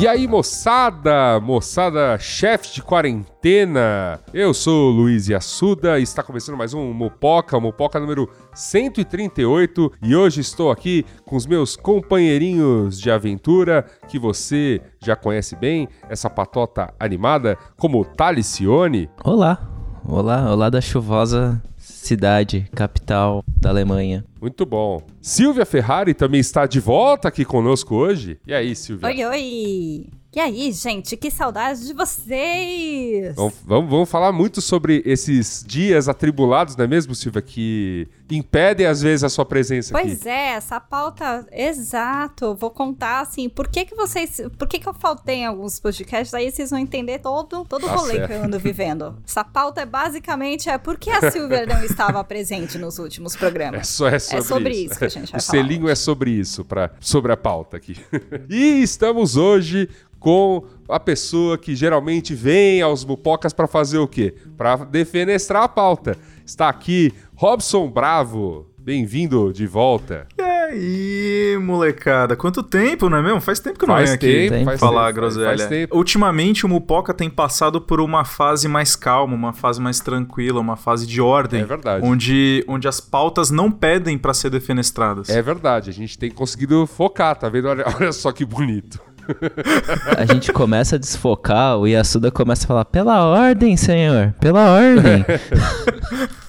E aí, moçada, moçada chefe de quarentena, eu sou o Luiz Assuda e está começando mais um Mopoca, Mopoca número 138 e hoje estou aqui com os meus companheirinhos de aventura que você já conhece bem, essa patota animada como Talicione. Olá, olá, olá da chuvosa cidade, capital da Alemanha. Muito bom. Silvia Ferrari também está de volta aqui conosco hoje. E aí, Silvia? Oi, oi! E aí, gente, que saudade de vocês! Vamos, vamos, vamos, falar muito sobre esses dias atribulados, não é mesmo, Silvia? Que impedem, às vezes, a sua presença pois aqui. Pois é, essa pauta, exato. Vou contar, assim, por que que vocês... Por que que eu faltei em alguns podcasts? Aí vocês vão entender todo, todo o tá rolê certo. que eu ando vivendo. Essa pauta é basicamente é por que a Silvia não estava presente nos últimos programas. É, só, é sobre, é sobre isso. isso. que a gente vai o falar. O selinho hoje. é sobre isso, pra, sobre a pauta aqui. e estamos hoje com a pessoa que geralmente vem aos mupocas para fazer o quê? Para defenestrar a pauta. Está aqui Robson Bravo. Bem-vindo de volta. E aí, molecada? Quanto tempo, não é mesmo? Faz tempo que eu não venho aqui tempo, faz falar tempo, groselha. Faz tempo. Ultimamente, o Mupoca tem passado por uma fase mais calma, uma fase mais tranquila, uma fase de ordem. É verdade. Onde, onde as pautas não pedem para ser defenestradas. É verdade. A gente tem conseguido focar, tá vendo? Olha, olha só que bonito a gente começa a desfocar, o Yasuda começa a falar: pela ordem, senhor, pela ordem.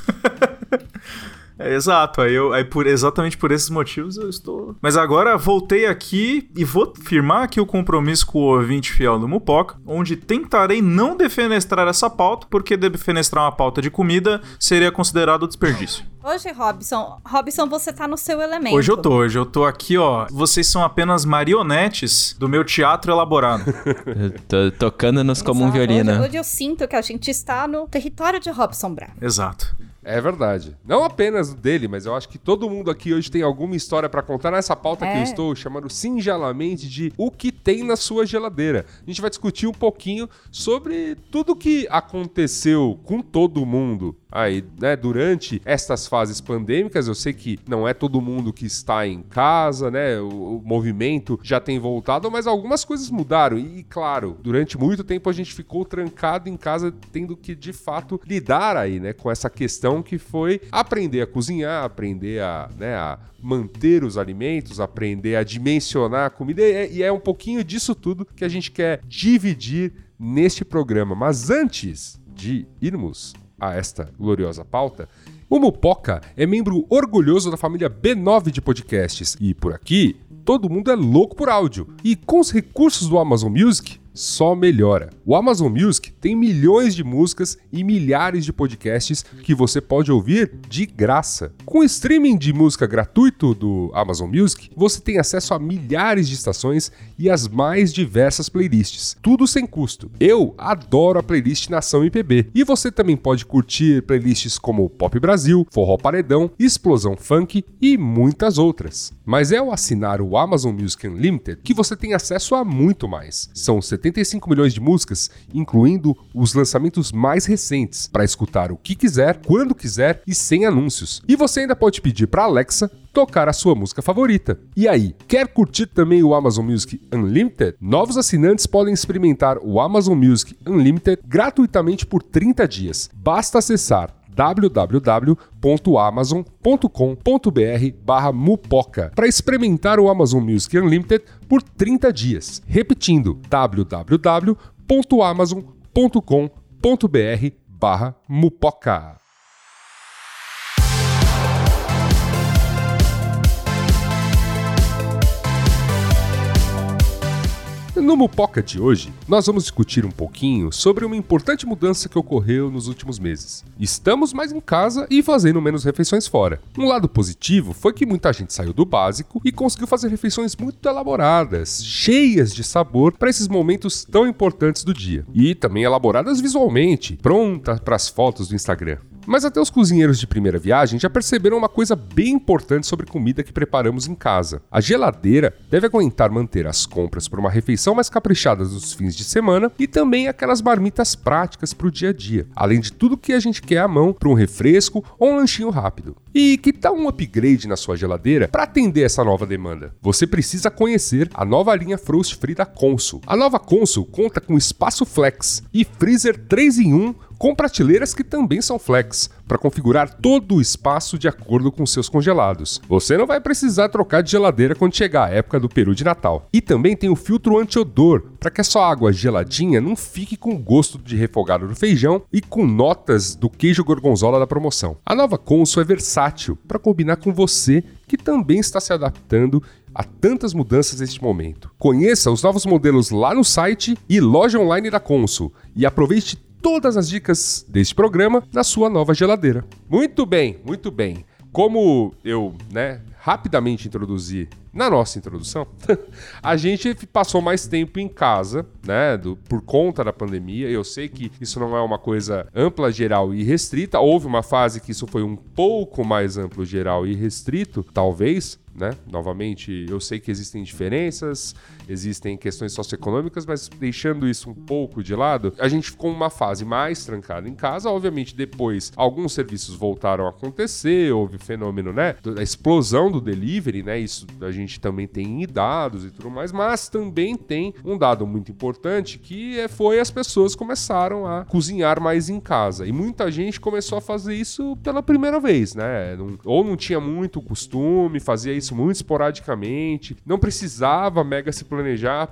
Exato, aí, eu, aí por, exatamente por esses motivos eu estou. Mas agora voltei aqui e vou firmar aqui o compromisso com o ouvinte fiel do Mupoca, onde tentarei não defenestrar essa pauta, porque defenestrar uma pauta de comida seria considerado desperdício. Hoje, Robson, Robson, você tá no seu elemento. Hoje eu tô, hoje eu tô aqui, ó. Vocês são apenas marionetes do meu teatro elaborado. tô tocando nos como um violino. Hoje, hoje eu sinto que a gente está no território de Robson Brown. Exato. É verdade. Não apenas dele, mas eu acho que todo mundo aqui hoje tem alguma história para contar nessa pauta é. que eu é. estou chamando singelamente de o que tem na sua geladeira. A gente vai discutir um pouquinho sobre tudo que aconteceu com todo mundo aí, né, durante estas fases pandêmicas. Eu sei que não é todo mundo que está em casa, né? O, o, movimento já tem voltado, mas algumas coisas mudaram. E, claro, durante muito tempo a gente ficou trancado em casa, tendo que de fato lidar aí, né, com essa questão que foi aprender a cozinhar, aprender a, né, a manter os alimentos, aprender a dimensionar a comida. E é um pouquinho disso tudo que a gente quer dividir neste programa. Mas antes de irmos a esta gloriosa pauta, o Mupoca é membro orgulhoso da família B9 de podcasts e por aqui todo mundo é louco por áudio. E com os recursos do Amazon Music, só melhora. O Amazon Music tem milhões de músicas e milhares de podcasts que você pode ouvir de graça. Com o streaming de música gratuito do Amazon Music, você tem acesso a milhares de estações e as mais diversas playlists, tudo sem custo. Eu adoro a playlist Nação IPB e você também pode curtir playlists como Pop Brasil, Forró Paredão, Explosão Funk e muitas outras. Mas é ao assinar o Amazon Music Unlimited que você tem acesso a muito mais. São 75 milhões de músicas, incluindo os lançamentos mais recentes, para escutar o que quiser, quando quiser e sem anúncios. E você ainda pode pedir para Alexa tocar a sua música favorita. E aí, quer curtir também o Amazon Music Unlimited? Novos assinantes podem experimentar o Amazon Music Unlimited gratuitamente por 30 dias. Basta acessar www.amazon.com.br mupoca para experimentar o Amazon Music Unlimited por 30 dias. Repetindo, www.amazon.com.br mupoca. No Mupoca de hoje, nós vamos discutir um pouquinho sobre uma importante mudança que ocorreu nos últimos meses. Estamos mais em casa e fazendo menos refeições fora. Um lado positivo foi que muita gente saiu do básico e conseguiu fazer refeições muito elaboradas, cheias de sabor para esses momentos tão importantes do dia. E também elaboradas visualmente, prontas para as fotos do Instagram. Mas até os cozinheiros de primeira viagem já perceberam uma coisa bem importante sobre comida que preparamos em casa. A geladeira deve aguentar manter as compras para uma refeição mais caprichada nos fins de semana e também aquelas marmitas práticas para o dia a dia, além de tudo que a gente quer à mão para um refresco ou um lanchinho rápido. E que tal um upgrade na sua geladeira para atender essa nova demanda? Você precisa conhecer a nova linha Frost Free da Consul. A nova Consul conta com espaço flex e freezer 3 em 1 com prateleiras que também são flex, para configurar todo o espaço de acordo com seus congelados. Você não vai precisar trocar de geladeira quando chegar a época do peru de Natal. E também tem o filtro anti-odor, para que a sua água geladinha não fique com gosto de refogado do feijão e com notas do queijo gorgonzola da promoção. A nova Consul é versátil para combinar com você que também está se adaptando a tantas mudanças neste momento. Conheça os novos modelos lá no site e loja online da Consul e aproveite todas as dicas deste programa na sua nova geladeira. Muito bem, muito bem. Como eu, né, rapidamente introduzi na nossa introdução, a gente passou mais tempo em casa, né, do, por conta da pandemia. Eu sei que isso não é uma coisa ampla, geral e restrita. Houve uma fase que isso foi um pouco mais amplo, geral e restrito, talvez, né? Novamente, eu sei que existem diferenças, existem questões socioeconômicas, mas deixando isso um pouco de lado, a gente ficou uma fase mais trancada em casa. Obviamente, depois alguns serviços voltaram a acontecer, houve o fenômeno, né, da explosão do delivery, né? Isso a gente também tem em dados e tudo mais, mas também tem um dado muito importante que é, foi as pessoas começaram a cozinhar mais em casa. E muita gente começou a fazer isso pela primeira vez, né? Ou não tinha muito costume, fazia isso muito esporadicamente, não precisava mega se planejar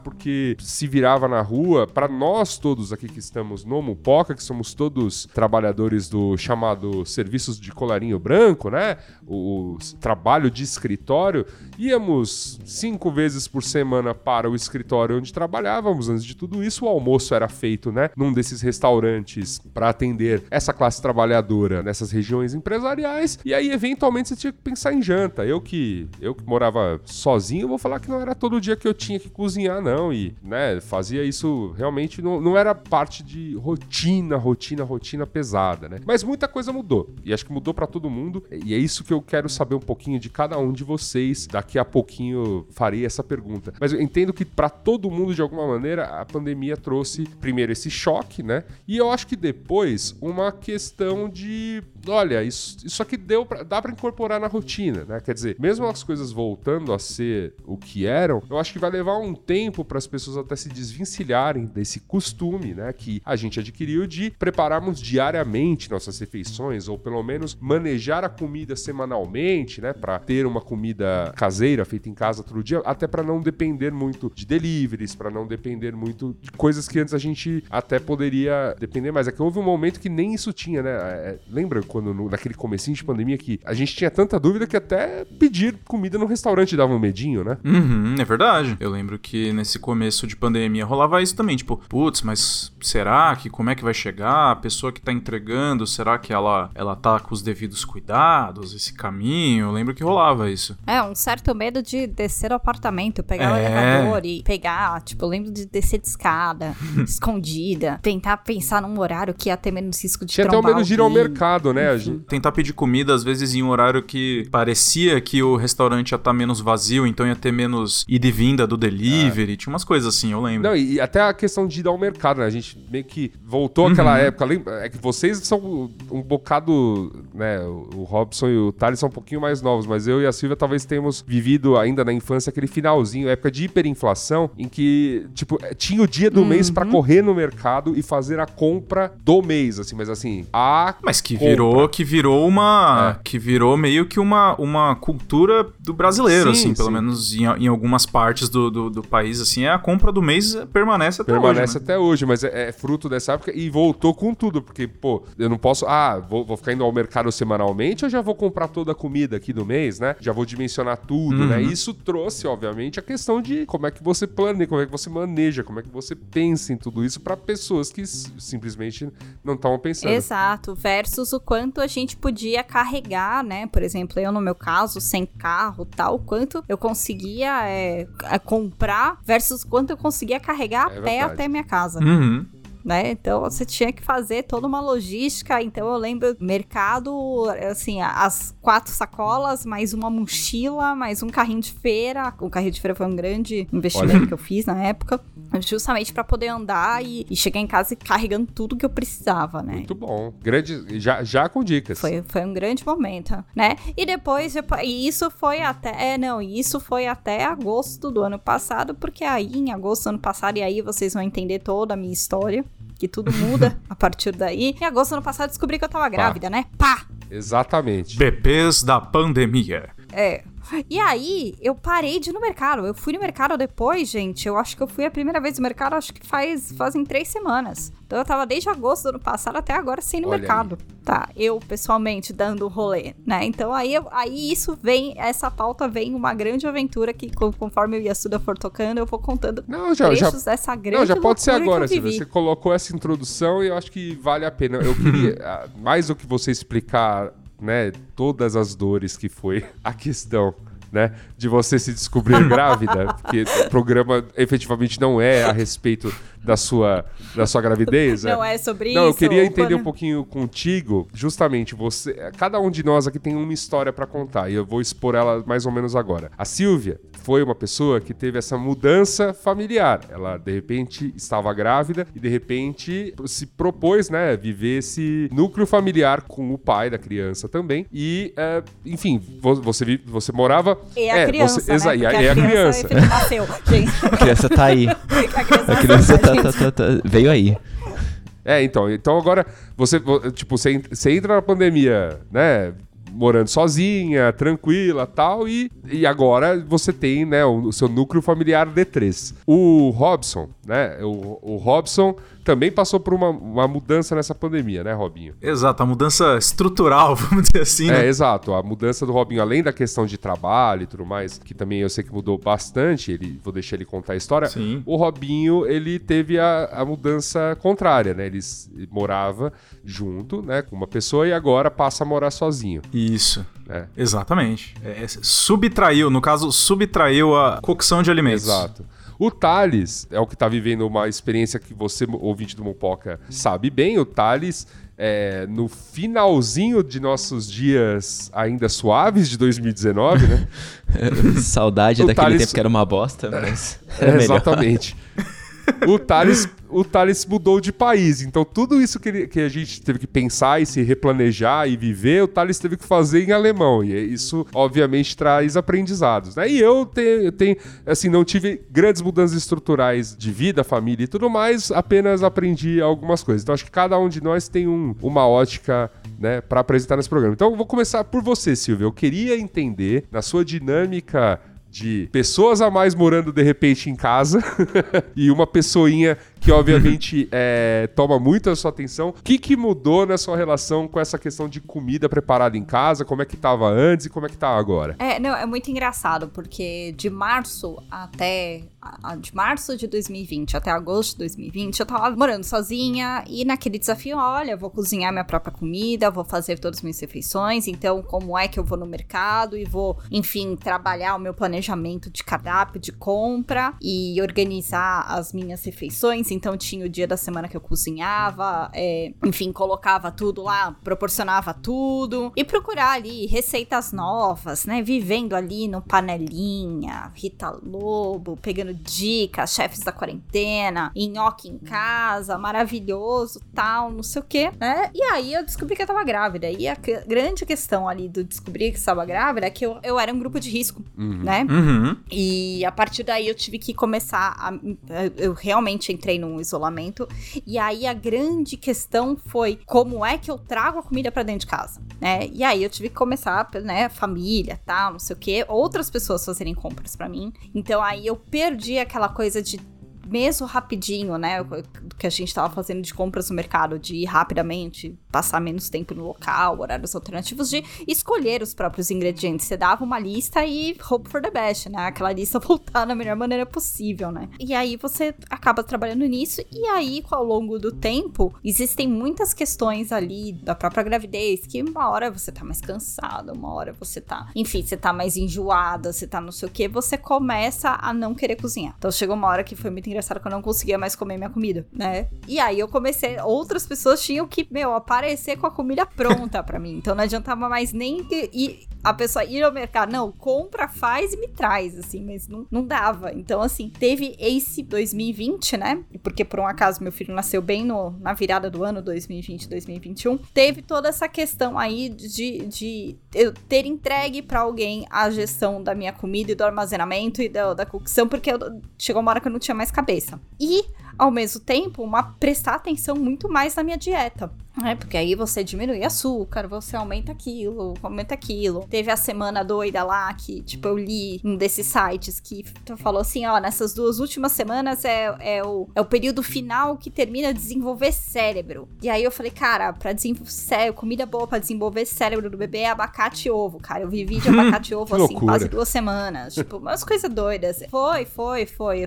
porque se virava na rua. Para nós todos aqui que estamos no Mupoca, que somos todos trabalhadores do chamado serviços de colarinho branco, né? O, o trabalho de escritório, íamos cinco vezes por semana para o escritório onde trabalhávamos. Antes de tudo isso, o almoço era feito, né? Num desses restaurantes para atender essa classe trabalhadora nessas regiões empresariais. E aí, eventualmente, você tinha que pensar em janta. Eu que eu que morava sozinho, vou falar que não era todo dia que eu tinha que cozinhar, não. E, né, fazia isso realmente, não, não era parte de rotina, rotina, rotina pesada, né? Mas muita coisa mudou. E acho que mudou para todo mundo. E é isso que eu quero saber um pouquinho de cada um de vocês. Daqui a pouquinho farei essa pergunta. Mas eu entendo que para todo mundo, de alguma maneira, a pandemia trouxe primeiro esse choque, né? E eu acho que depois uma questão de olha, isso, isso aqui deu pra, dá para incorporar na rotina, né? Quer dizer, mesmo as coisas voltando a ser o que eram, eu acho que vai levar um tempo para as pessoas até se desvencilharem desse costume, né, que a gente adquiriu de prepararmos diariamente nossas refeições ou pelo menos manejar a comida semanalmente, né, para ter uma comida caseira feita em casa todo dia, até para não depender muito de deliveries, para não depender muito de coisas que antes a gente até poderia depender mais. É que houve um momento que nem isso tinha, né? É, lembra quando no, naquele comecinho de pandemia que a gente tinha tanta dúvida que até pedir comida no restaurante dava um medinho, né? Uhum, é verdade. Eu lembro que nesse começo de pandemia rolava isso também, tipo, putz, mas será que como é que vai chegar? A pessoa que tá entregando, será que ela ela tá com os devidos cuidados, esse caminho? Eu lembro que rolava isso. É, um certo medo de descer o apartamento, pegar é. o elevador e pegar, tipo, eu lembro de descer de escada, escondida, tentar pensar num horário que ia ter menos risco de Tinha até o medo de ir ao mercado, né? Tentar pedir comida, às vezes, em um horário que parecia que o restaurante ia estar tá menos vazio, então ia ter menos ida e vinda do delivery. É. Tinha umas coisas assim, eu lembro. Não, e até a questão de ir ao mercado, né? A gente meio que voltou uhum. àquela época. É que vocês são um bocado, né? O Robson e o Thales são um pouquinho mais novos, mas eu e a Silvia talvez tenhamos vivido ainda na infância aquele finalzinho, época de hiperinflação, em que, tipo, tinha o dia do uhum. mês para correr no mercado e fazer a compra do mês, assim, mas assim, a. Mas que compra. virou, que virou uma. É. Que virou meio que uma, uma cultura do brasileiro, sim, assim, pelo menos em, em, algumas partes do, do, do, país, assim, é a compra do mês permanece até permanece hoje. Permanece né? até hoje, mas é, é, fruto dessa época e voltou com tudo, porque, pô, eu não posso, ah, vou, vou ficar indo ao mercado semanalmente ou já vou comprar toda a comida aqui do mês, né? Já vou dimensionar tudo, né? uhum. né? Isso trouxe, obviamente, a questão de como é que você planeja, como é que você maneja, como é que você pensa em tudo isso para pessoas que simplesmente não estavam pensando. Exato, versus o quanto a gente podia carregar, né? Por exemplo, eu no meu caso, sem carro, tal, quanto eu conseguia é, comprar versus quanto eu conseguia carregar é a pé até minha casa. Uhum né? Então você tinha que fazer toda uma logística. Então eu lembro mercado, assim, as quatro sacolas, mais uma mochila, mais um carrinho de feira. O carrinho de feira foi um grande investimento Olha. que eu fiz na época, justamente para poder andar e, e, chegar em casa carregando tudo que eu precisava, né? Muito bom. Grande, já, já com dicas. Foi, foi um grande momento, né? E depois, e isso foi até, é, não, isso foi até agosto do ano passado, porque aí em agosto do ano passado, e aí vocês vão entender toda a minha história que tudo muda a partir daí. Em agosto do ano passado descobri que eu tava grávida, Pá. né? Pá! Exatamente. Bebês da pandemia. É. E aí, eu parei de ir no mercado. Eu fui no mercado depois, gente. Eu acho que eu fui a primeira vez no mercado, acho que faz fazem três semanas. Então eu tava desde agosto do ano passado até agora sem ir no Olha mercado. Aí. Tá, eu pessoalmente dando rolê, né? Então aí, aí isso vem, essa pauta vem uma grande aventura que conforme o Yasuda for tocando, eu vou contando não, já, já, dessa grande Não, já pode ser agora, Silvia. Você colocou essa introdução e eu acho que vale a pena. Eu queria, ah, mais do que você explicar né, todas as dores que foi a questão né? De você se descobrir grávida, porque o programa efetivamente não é a respeito da sua, da sua gravidez. Não é, é sobre não, isso. eu queria entender um pouquinho contigo, justamente você, cada um de nós aqui tem uma história para contar e eu vou expor ela mais ou menos agora. A Silvia foi uma pessoa que teve essa mudança familiar. Ela de repente estava grávida e de repente se propôs, né, viver esse núcleo familiar com o pai da criança também. E, é, enfim, você você morava e a é, criança, você, né? e a, a criança. criança. Nasceu, a criança tá aí. A criança, a criança tá, tá, tá, tá, veio aí. É, então, então agora você, tipo, você, você entra na pandemia, né? morando sozinha, tranquila tal, e, e agora você tem, né, o, o seu núcleo familiar D3. O Robson, né, o, o Robson também passou por uma, uma mudança nessa pandemia, né, Robinho? Exato, a mudança estrutural, vamos dizer assim. Né? É, exato. A mudança do Robinho, além da questão de trabalho e tudo mais, que também eu sei que mudou bastante, ele, vou deixar ele contar a história. Sim. O Robinho, ele teve a, a mudança contrária, né? Ele, morava junto, né, com uma pessoa e agora passa a morar sozinho. Isso. É. Exatamente. É, subtraiu, no caso, subtraiu a cocção de alimentos. Exato. O Thales é o que está vivendo uma experiência que você, ouvinte do Mopoca, sabe bem. O Thales é, no finalzinho de nossos dias ainda suaves de 2019, né? Saudade daquele Thales... tempo que era uma bosta, mas. É, exatamente o Thales, o Thales mudou de país. Então, tudo isso que, ele, que a gente teve que pensar e se replanejar e viver, o Thales teve que fazer em alemão. E isso, obviamente, traz aprendizados. Né? E eu tenho, tenho, assim, não tive grandes mudanças estruturais de vida, família e tudo mais, apenas aprendi algumas coisas. Então, acho que cada um de nós tem um, uma ótica né, para apresentar nesse programa. Então, eu vou começar por você, Silvio. Eu queria entender, na sua dinâmica de pessoas a mais morando de repente em casa e uma pessoinha que obviamente é, toma muito a sua atenção. O que, que mudou na sua relação com essa questão de comida preparada em casa? Como é que estava antes e como é que tá agora? É, não, é muito engraçado, porque de março até. De março de 2020 até agosto de 2020, eu tava morando sozinha e naquele desafio, olha, vou cozinhar minha própria comida, vou fazer todas as minhas refeições, então como é que eu vou no mercado e vou, enfim, trabalhar o meu planejamento de cardápio, de compra e organizar as minhas refeições então tinha o dia da semana que eu cozinhava, é, enfim, colocava tudo lá, proporcionava tudo. E procurar ali receitas novas, né? Vivendo ali no panelinha, Rita Lobo, pegando dicas, chefes da quarentena, nhoque em casa, maravilhoso, tal, não sei o quê, né? E aí eu descobri que eu tava grávida. E a grande questão ali do descobrir que estava grávida é que eu, eu era um grupo de risco, uhum. né? Uhum. E a partir daí eu tive que começar a. Eu realmente entrei no num isolamento. E aí a grande questão foi como é que eu trago a comida para dentro de casa, né? E aí eu tive que começar, né, família, tal, não sei o quê, outras pessoas fazerem compras para mim. Então aí eu perdi aquela coisa de mesmo rapidinho, né? O que a gente tava fazendo de compras no mercado, de ir rapidamente, passar menos tempo no local, horários alternativos, de escolher os próprios ingredientes. Você dava uma lista e hope for the best, né? Aquela lista voltar da melhor maneira possível, né? E aí você acaba trabalhando nisso, e aí, ao longo do tempo, existem muitas questões ali da própria gravidez, que uma hora você tá mais cansada, uma hora você tá, enfim, você tá mais enjoada, você tá não sei o que, você começa a não querer cozinhar. Então chegou uma hora que foi muito engraçado que eu não conseguia mais comer minha comida, né? E aí eu comecei, outras pessoas tinham que, meu, aparecer com a comida pronta para mim. Então não adiantava mais nem ir, a pessoa ir ao mercado, não, compra, faz e me traz, assim, mas não, não dava. Então, assim, teve esse 2020, né? Porque por um acaso meu filho nasceu bem no, na virada do ano 2020, 2021. Teve toda essa questão aí de, de eu ter entregue para alguém a gestão da minha comida e do armazenamento e da, da cocção, porque eu, chegou uma hora que eu não tinha mais cabeça. E ao mesmo tempo, uma prestar atenção muito mais na minha dieta. É, porque aí você diminui açúcar, você aumenta aquilo, aumenta aquilo. Teve a semana doida lá que, tipo, eu li um desses sites que falou assim: ó, nessas duas últimas semanas é, é, o, é o período final que termina de desenvolver cérebro. E aí eu falei, cara, pra desenvolver comida boa pra desenvolver cérebro do bebê é abacate e ovo, cara. Eu vivi de abacate e ovo assim, loucura. quase duas semanas. Tipo, umas coisas doidas. Foi, foi, foi.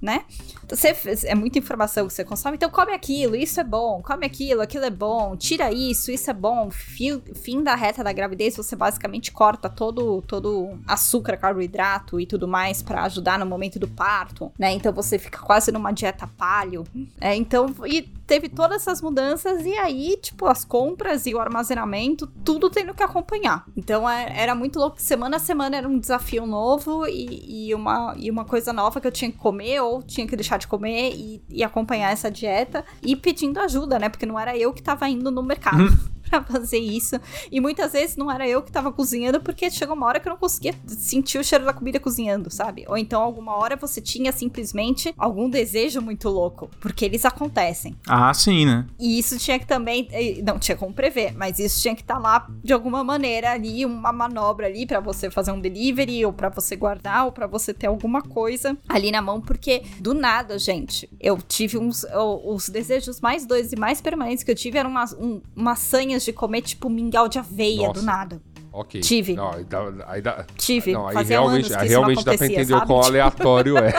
Né? Você, é muita informação que você consome, então come aquilo, isso é bom, come aquilo, aquilo é bom bom, tira isso, isso é bom. Fio, fim da reta da gravidez, você basicamente corta todo todo açúcar, carboidrato e tudo mais para ajudar no momento do parto, né? Então você fica quase numa dieta palio. É, então, e teve todas essas mudanças e aí, tipo, as compras e o armazenamento, tudo tendo que acompanhar. Então é, era muito louco. Semana a semana era um desafio novo e, e, uma, e uma coisa nova que eu tinha que comer ou tinha que deixar de comer e, e acompanhar essa dieta e pedindo ajuda, né? Porque não era eu que tava indo no mercado. Pra fazer isso. E muitas vezes não era eu que tava cozinhando, porque chegou uma hora que eu não conseguia sentir o cheiro da comida cozinhando, sabe? Ou então alguma hora você tinha simplesmente algum desejo muito louco, porque eles acontecem. Ah, sim, né? E isso tinha que também. Não tinha como prever, mas isso tinha que estar tá lá de alguma maneira ali, uma manobra ali para você fazer um delivery, ou para você guardar, ou para você ter alguma coisa ali na mão, porque do nada, gente, eu tive uns. Os desejos mais doidos e mais permanentes que eu tive eram umas, um, umas sanhas de comer, tipo, mingau de aveia Nossa. do nada. Ok. Tive. Não, aí dá, aí dá, Tive. Não, aí Fazia realmente, aí realmente dá pra entender o quão aleatório é.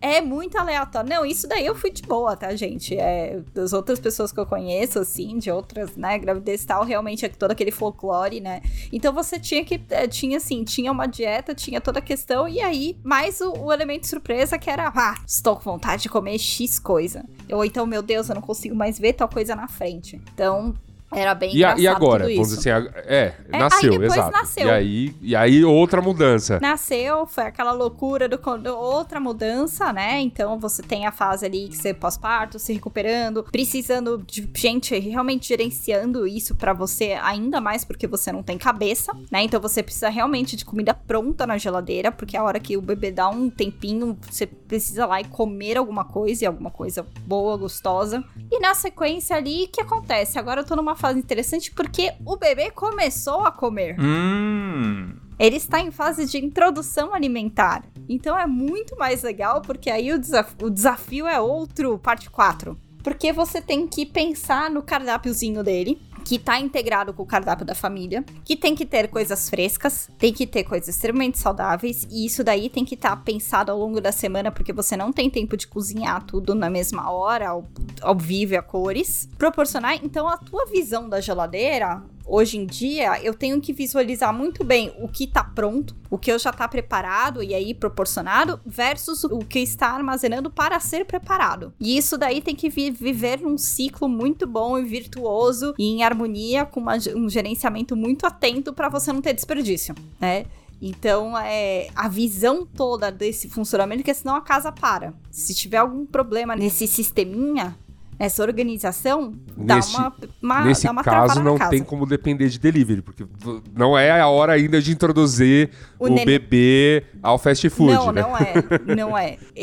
é muito aleatório. Não, isso daí eu fui de boa, tá, gente? É, das outras pessoas que eu conheço, assim, de outras, né, gravidez e tal, realmente é todo aquele folclore, né? Então você tinha que, é, tinha assim, tinha uma dieta, tinha toda a questão, e aí, mais o, o elemento surpresa que era, ah, estou com vontade de comer X coisa. Ou então, meu Deus, eu não consigo mais ver tal coisa na frente. Então, era bem e, a, e agora? Vamos dizer assim, é, é nasceu, exato. Nasceu. E aí, e aí outra mudança. Nasceu, foi aquela loucura do outra mudança, né? Então você tem a fase ali que você pós-parto, se recuperando, precisando de gente realmente gerenciando isso para você ainda mais porque você não tem cabeça, né? Então você precisa realmente de comida pronta na geladeira, porque a hora que o bebê dá um tempinho, você precisa lá e comer alguma coisa, e alguma coisa boa, gostosa. E na sequência ali, o que acontece? Agora eu tô numa fase interessante porque o bebê começou a comer. Hum. Ele está em fase de introdução alimentar. Então é muito mais legal, porque aí o, desaf o desafio é outro, parte 4. Porque você tem que pensar no cardápiozinho dele que tá integrado com o cardápio da família, que tem que ter coisas frescas, tem que ter coisas extremamente saudáveis, e isso daí tem que estar tá pensado ao longo da semana, porque você não tem tempo de cozinhar tudo na mesma hora, ao, ao vivo e a cores. Proporcionar, então, a tua visão da geladeira hoje em dia, eu tenho que visualizar muito bem o que tá pronto, o que eu já tá preparado e aí proporcionado, versus o que está armazenando para ser preparado. E isso daí tem que vi viver num ciclo muito bom e virtuoso e em harmonia com uma, um gerenciamento muito atento para você não ter desperdício, né? Então, é a visão toda desse funcionamento, que senão a casa para. Se tiver algum problema nesse sisteminha, essa organização dá Nesse- uma, uma, Nesse dá uma caso, não casa. tem como depender de delivery, porque não é a hora ainda de introduzir O o, bebê ao fast food, não, né? não é. Não é.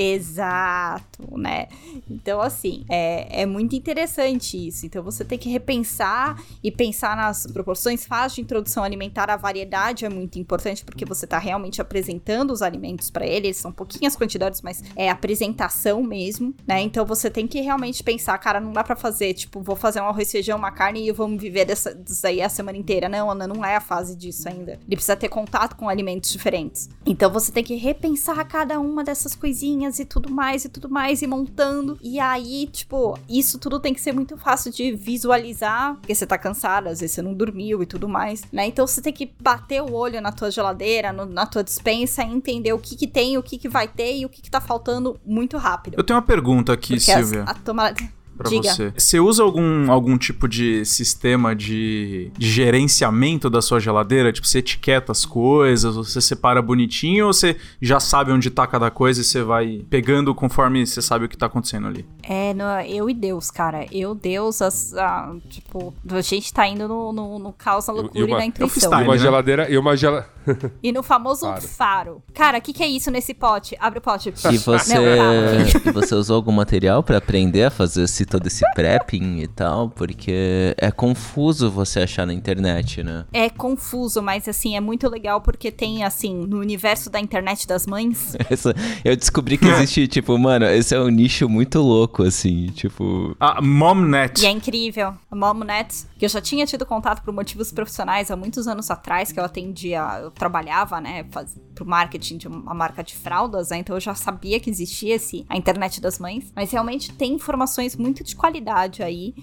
Exato, né? Então, assim, é, é muito interessante isso. Então, você tem que repensar e pensar nas proporções. Fase de introdução alimentar, a variedade é muito importante, porque você está realmente apresentando os alimentos para eles. São pouquinhas quantidades, mas é apresentação mesmo, né? Então, você tem que realmente pensar, cara, não dá para fazer, tipo, vou fazer um arroz, feijão, uma carne e vamos viver dessa, disso aí a semana inteira. Não, Ana, não é a fase disso ainda. Ele precisa ter contato com alimentos diferentes. Então você tem que repensar cada uma dessas coisinhas e tudo mais e tudo mais e montando. E aí, tipo, isso tudo tem que ser muito fácil de visualizar, porque você tá cansado, às vezes você não dormiu e tudo mais, né? Então você tem que bater o olho na tua geladeira, no- na tua dispensa e entender o que que tem, o que que vai ter e o que que tá faltando muito rápido. Eu tenho uma pergunta aqui, Porque as- Silvia. a tomada... Pra Diga. você. Você usa algum, algum tipo de sistema de, de gerenciamento da sua geladeira? Tipo, você etiqueta as coisas, você separa bonitinho ou você já sabe onde tá cada coisa e você vai pegando conforme você sabe o que tá acontecendo ali? É, no, eu e Deus, cara. Eu, Deus, as, a- tipo, a gente tá indo no, no, no caos, na E- e loucura e, uma- na é intuição. E freestyle. uma né? geladeira. E uma gela... E no famoso Claro. faro. Cara, o que, que é isso nesse pote? Abre o pote. E você, Não, e você usou algum material pra aprender a fazer esse, todo esse prepping e tal? Porque é confuso você achar na internet, né? É confuso, mas assim, é muito legal porque tem, assim, no universo da internet das mães. Essa- eu descobri que existe, tipo, mano, esse é um nicho muito louco, assim, tipo. Ah, Momnet. E é incrível. A Momnet, que eu já tinha tido contato por motivos profissionais há muitos anos atrás, que eu atendia, eu trabalhava, né, faz, pro marketing de uma marca de fraldas, né, então eu já sabia que existia esse, a internet das mães, mas realmente tem informações muito de qualidade aí,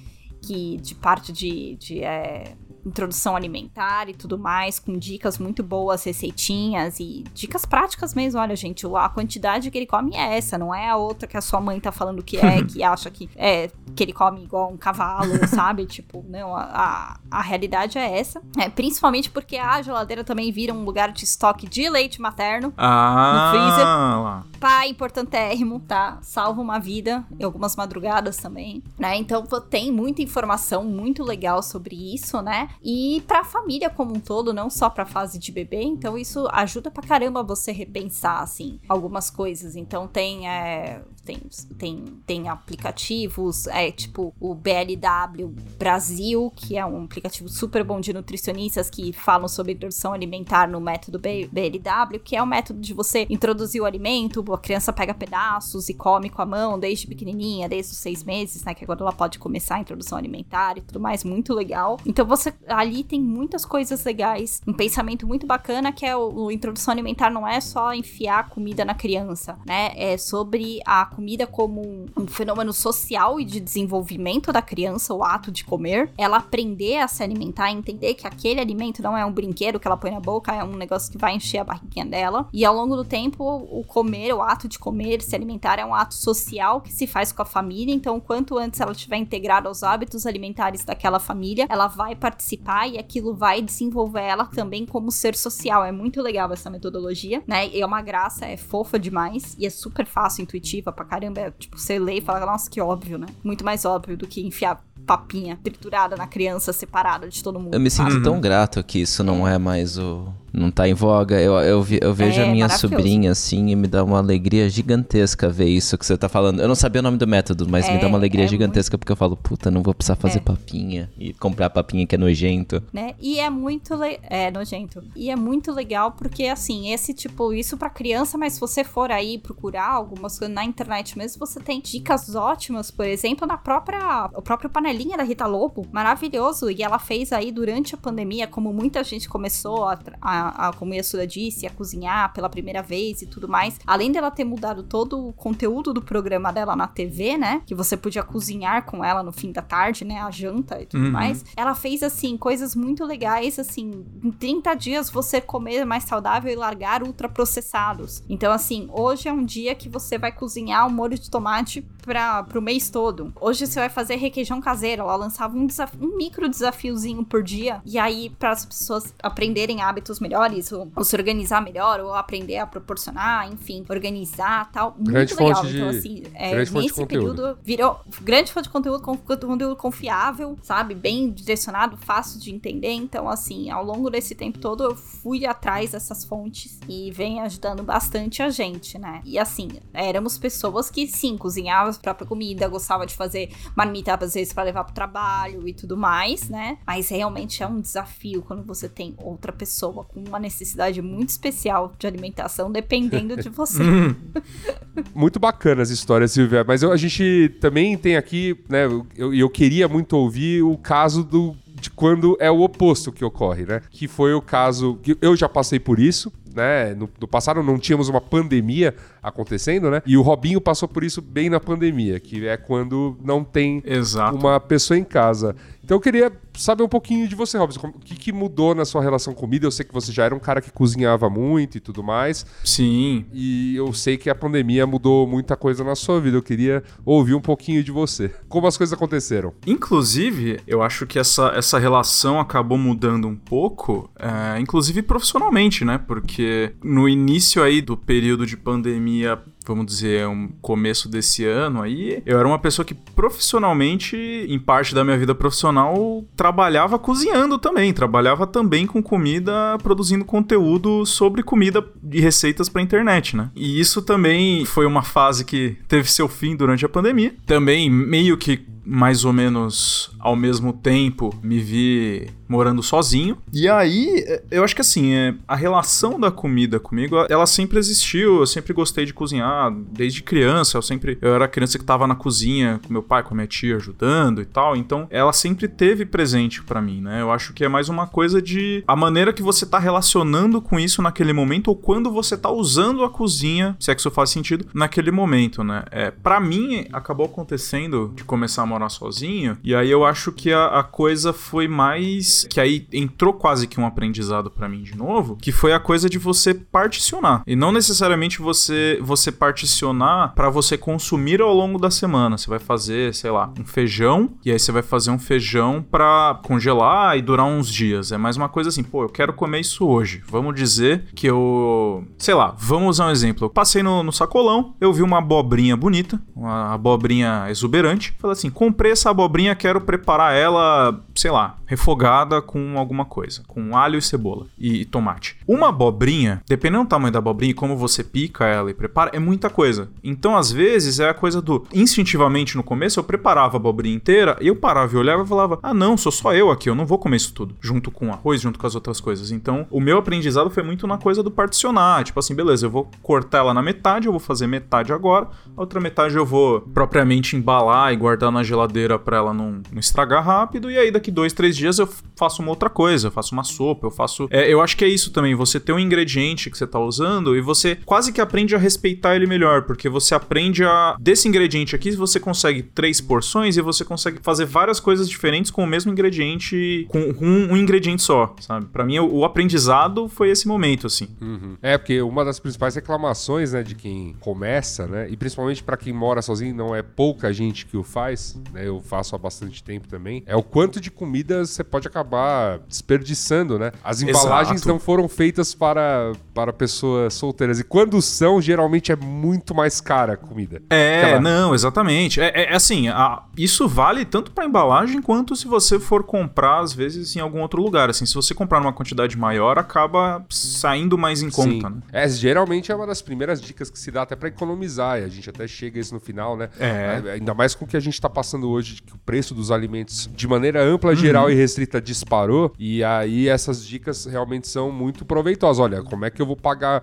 que de parte de, de é, introdução alimentar e tudo mais, com dicas muito boas, receitinhas e dicas práticas mesmo. Olha, gente, a quantidade que ele come é essa, não é a outra que a sua mãe tá falando que é, que acha que é que ele come igual um cavalo, sabe? Tipo, não, a, a, a realidade é essa. É, principalmente porque a geladeira também vira um lugar de estoque de leite materno. Ah, No freezer. Pai, importantérrimo, tá? Salva uma vida e algumas madrugadas também, né? Então tem muita informação muito legal sobre isso, né? E pra família como um todo, não só pra fase de bebê, então isso ajuda pra caramba você repensar, assim, algumas coisas. Então tem, é, tem, tem, tem aplicativos, é tipo o BLW Brasil, que é um aplicativo super bom de nutricionistas que falam sobre introdução alimentar no método BLW, que é o método de você introduzir o alimento, a criança pega pedaços e come com a mão desde pequenininha, desde os seis meses, né? Que agora ela pode começar a introdução alimentar e tudo mais, muito legal. Então você ali tem muitas coisas legais, um pensamento muito bacana que é o, o introdução alimentar não é só enfiar comida na criança, né? É sobre a comida como um, um fenômeno social e de desenvolvimento da criança, o ato de comer, ela aprender a se alimentar, entender que aquele alimento não é um brinquedo que ela põe na boca, é um negócio que vai encher a barriguinha dela. E ao longo do tempo, o comer, o ato de comer, se alimentar é um ato social que se faz com a família. Então, quanto antes ela estiver integrada aos hábitos alimentares daquela família, ela vai participar e aquilo vai desenvolver ela também como ser social. É muito legal essa metodologia, né? E é uma graça, é fofa demais e é super fácil, intuitiva pra caramba. É, tipo, você lê e fala, nossa, que óbvio, né? Muito mais óbvio do que enfiar papinha triturada na criança, separada de todo mundo. Eu me sinto sabe? tão grato que isso não é mais o. Não tá em voga. Eu, eu, eu vejo É, a minha sobrinha assim e me dá uma alegria gigantesca ver isso que você tá falando. Eu não sabia o nome do método, mas me É, dá uma alegria é gigantesca porque eu falo, puta, não vou precisar fazer É. papinha e comprar papinha que é nojento. né? E é muito le... é nojento. E é muito legal porque assim, esse tipo, isso pra criança, mas se você for aí procurar algumas coisas na internet mesmo, você tem dicas ótimas, por exemplo, na própria o próprio panelinha da Rita Lobo, maravilhoso, e ela fez aí durante a pandemia, como muita gente começou a, a, a como a Suda disse, a cozinhar pela primeira vez e tudo mais. Além dela ter mudado todo o conteúdo do programa dela na TV, né? Que você podia cozinhar com ela no fim da tarde, né? A janta e tudo Uhum. mais. Ela fez, assim, coisas muito legais, assim, em 30 dias você comer mais saudável e largar ultraprocessados. Então, assim, hoje é um dia que você vai cozinhar um molho de tomate para pro mês todo. Hoje você vai fazer requeijão caseiro fazer. Ela lançava um, um micro desafiozinho por dia. E aí, para as pessoas aprenderem hábitos melhores, ou, ou, se organizar melhor, ou aprender a proporcionar, enfim, organizar tal. Grande Muito legal. De, então, assim, é, nesse período virou grande fonte de conteúdo, conteúdo confiável, sabe? Bem direcionado, fácil de entender. Então, assim, ao longo desse tempo todo, eu fui atrás dessas fontes e vem ajudando bastante a gente, né? E assim, éramos pessoas que sim, cozinhavam a própria comida, gostava de fazer marmita às vezes para levar pro trabalho e tudo mais, né? Mas realmente é um desafio quando você tem outra pessoa com uma necessidade muito especial de alimentação dependendo de você. muito bacana as histórias, Silvia, mas eu, a gente também tem aqui, né, eu, eu queria muito ouvir o caso do de quando é o oposto que ocorre, né? Que foi o caso que eu já passei por isso, né? No, no, passado não tínhamos uma pandemia acontecendo, né? E o Robinho passou por isso bem na pandemia, que é quando não tem Exato. uma pessoa em casa. Então eu queria saber um pouquinho de você, Robson. O que, que, mudou na sua relação com comida? Eu sei que você já era um cara que cozinhava muito e tudo mais. Sim. E eu sei que a pandemia mudou muita coisa na sua vida. Eu queria ouvir um pouquinho de você. Como as coisas aconteceram? Inclusive, eu acho que essa, essa relação acabou mudando um pouco, é, inclusive profissionalmente, né? Porque no início aí do período de pandemia vamos dizer, um começo desse ano aí, eu era uma pessoa que profissionalmente, em parte da minha vida profissional, trabalhava cozinhando também, trabalhava também com comida, produzindo conteúdo sobre comida e receitas para internet, né? E isso também foi uma fase que teve seu fim durante a pandemia. Também meio que mais ou menos ao mesmo tempo me vi morando sozinho. E aí, eu acho que assim, é, a relação da comida comigo, ela sempre existiu, eu sempre gostei de cozinhar desde criança, eu sempre eu era criança que tava na cozinha com meu pai, com minha tia ajudando e tal, então ela sempre teve presente para mim, né? Eu acho que é mais uma coisa de a maneira que você tá relacionando com isso naquele momento ou quando você tá usando a cozinha, se é que isso faz sentido, naquele momento, né? É, para mim acabou acontecendo de começar a morar sozinho, e aí eu acho que a, a coisa foi mais que aí entrou quase que um aprendizado para mim de novo, que foi a coisa de você particionar. E não necessariamente você você particionar para você consumir ao longo da semana. Você vai fazer, sei lá, um feijão e aí você vai fazer um feijão para congelar e durar uns dias. É mais uma coisa assim, pô, eu quero comer isso hoje. Vamos dizer que eu, sei lá, vamos usar um exemplo. Eu passei no, no sacolão, eu vi uma abobrinha bonita, uma abobrinha exuberante. Falei assim, comprei essa abobrinha, quero preparar ela, sei lá, refogada com alguma coisa, com alho e cebola e, tomate. Uma abobrinha, dependendo do tamanho da abobrinha e como você pica ela e prepara, é muita coisa. Então, às vezes, é a coisa do. Instintivamente no começo, eu preparava a abobrinha inteira e eu parava e olhava e falava: ah, não, sou só eu aqui, eu não vou comer isso tudo, junto com arroz, junto com as outras coisas. Então, o meu aprendizado foi muito na coisa do particionar. Tipo assim, beleza, eu vou cortar ela na metade, eu vou fazer metade agora, a outra metade eu vou propriamente embalar e guardar na geladeira para ela não, não estragar rápido, e aí daqui dois, três dias eu faço uma outra coisa, eu faço uma sopa, eu faço. É, eu acho que é isso também, você ter um ingrediente que você tá usando e você quase que aprende a respeitar ele melhor, porque você aprende a. Desse ingrediente aqui, você consegue três porções e você consegue fazer várias coisas diferentes com o mesmo ingrediente, com, um ingrediente só, sabe? Para mim, o, o, aprendizado foi esse momento, assim. Uhum. É, porque uma das principais reclamações, né, de quem começa, né, e principalmente para quem mora sozinho, não é pouca gente que o faz, né, eu faço há bastante tempo também, é o quanto de comida você pode acabar desperdiçando, né? As embalagens Exato. não foram feitas para, para pessoas solteiras. E quando são, geralmente é muito mais cara a comida. É, Aquela... não, exatamente. É, é, é assim, a, isso vale tanto para embalagem quanto se você for comprar, às vezes, em algum outro lugar. Assim, se você comprar numa quantidade maior, acaba saindo mais em conta, Sim. né? É, geralmente é uma das primeiras dicas que se dá até para economizar. E a gente até chega isso no final, né? É. Ainda mais com o que a gente está passando hoje, que o preço dos alimentos, de maneira ampla, geral uhum. e restrita, disparou. E aí essas dicas realmente são muito proveitosas. Olha, como é que eu vou pagar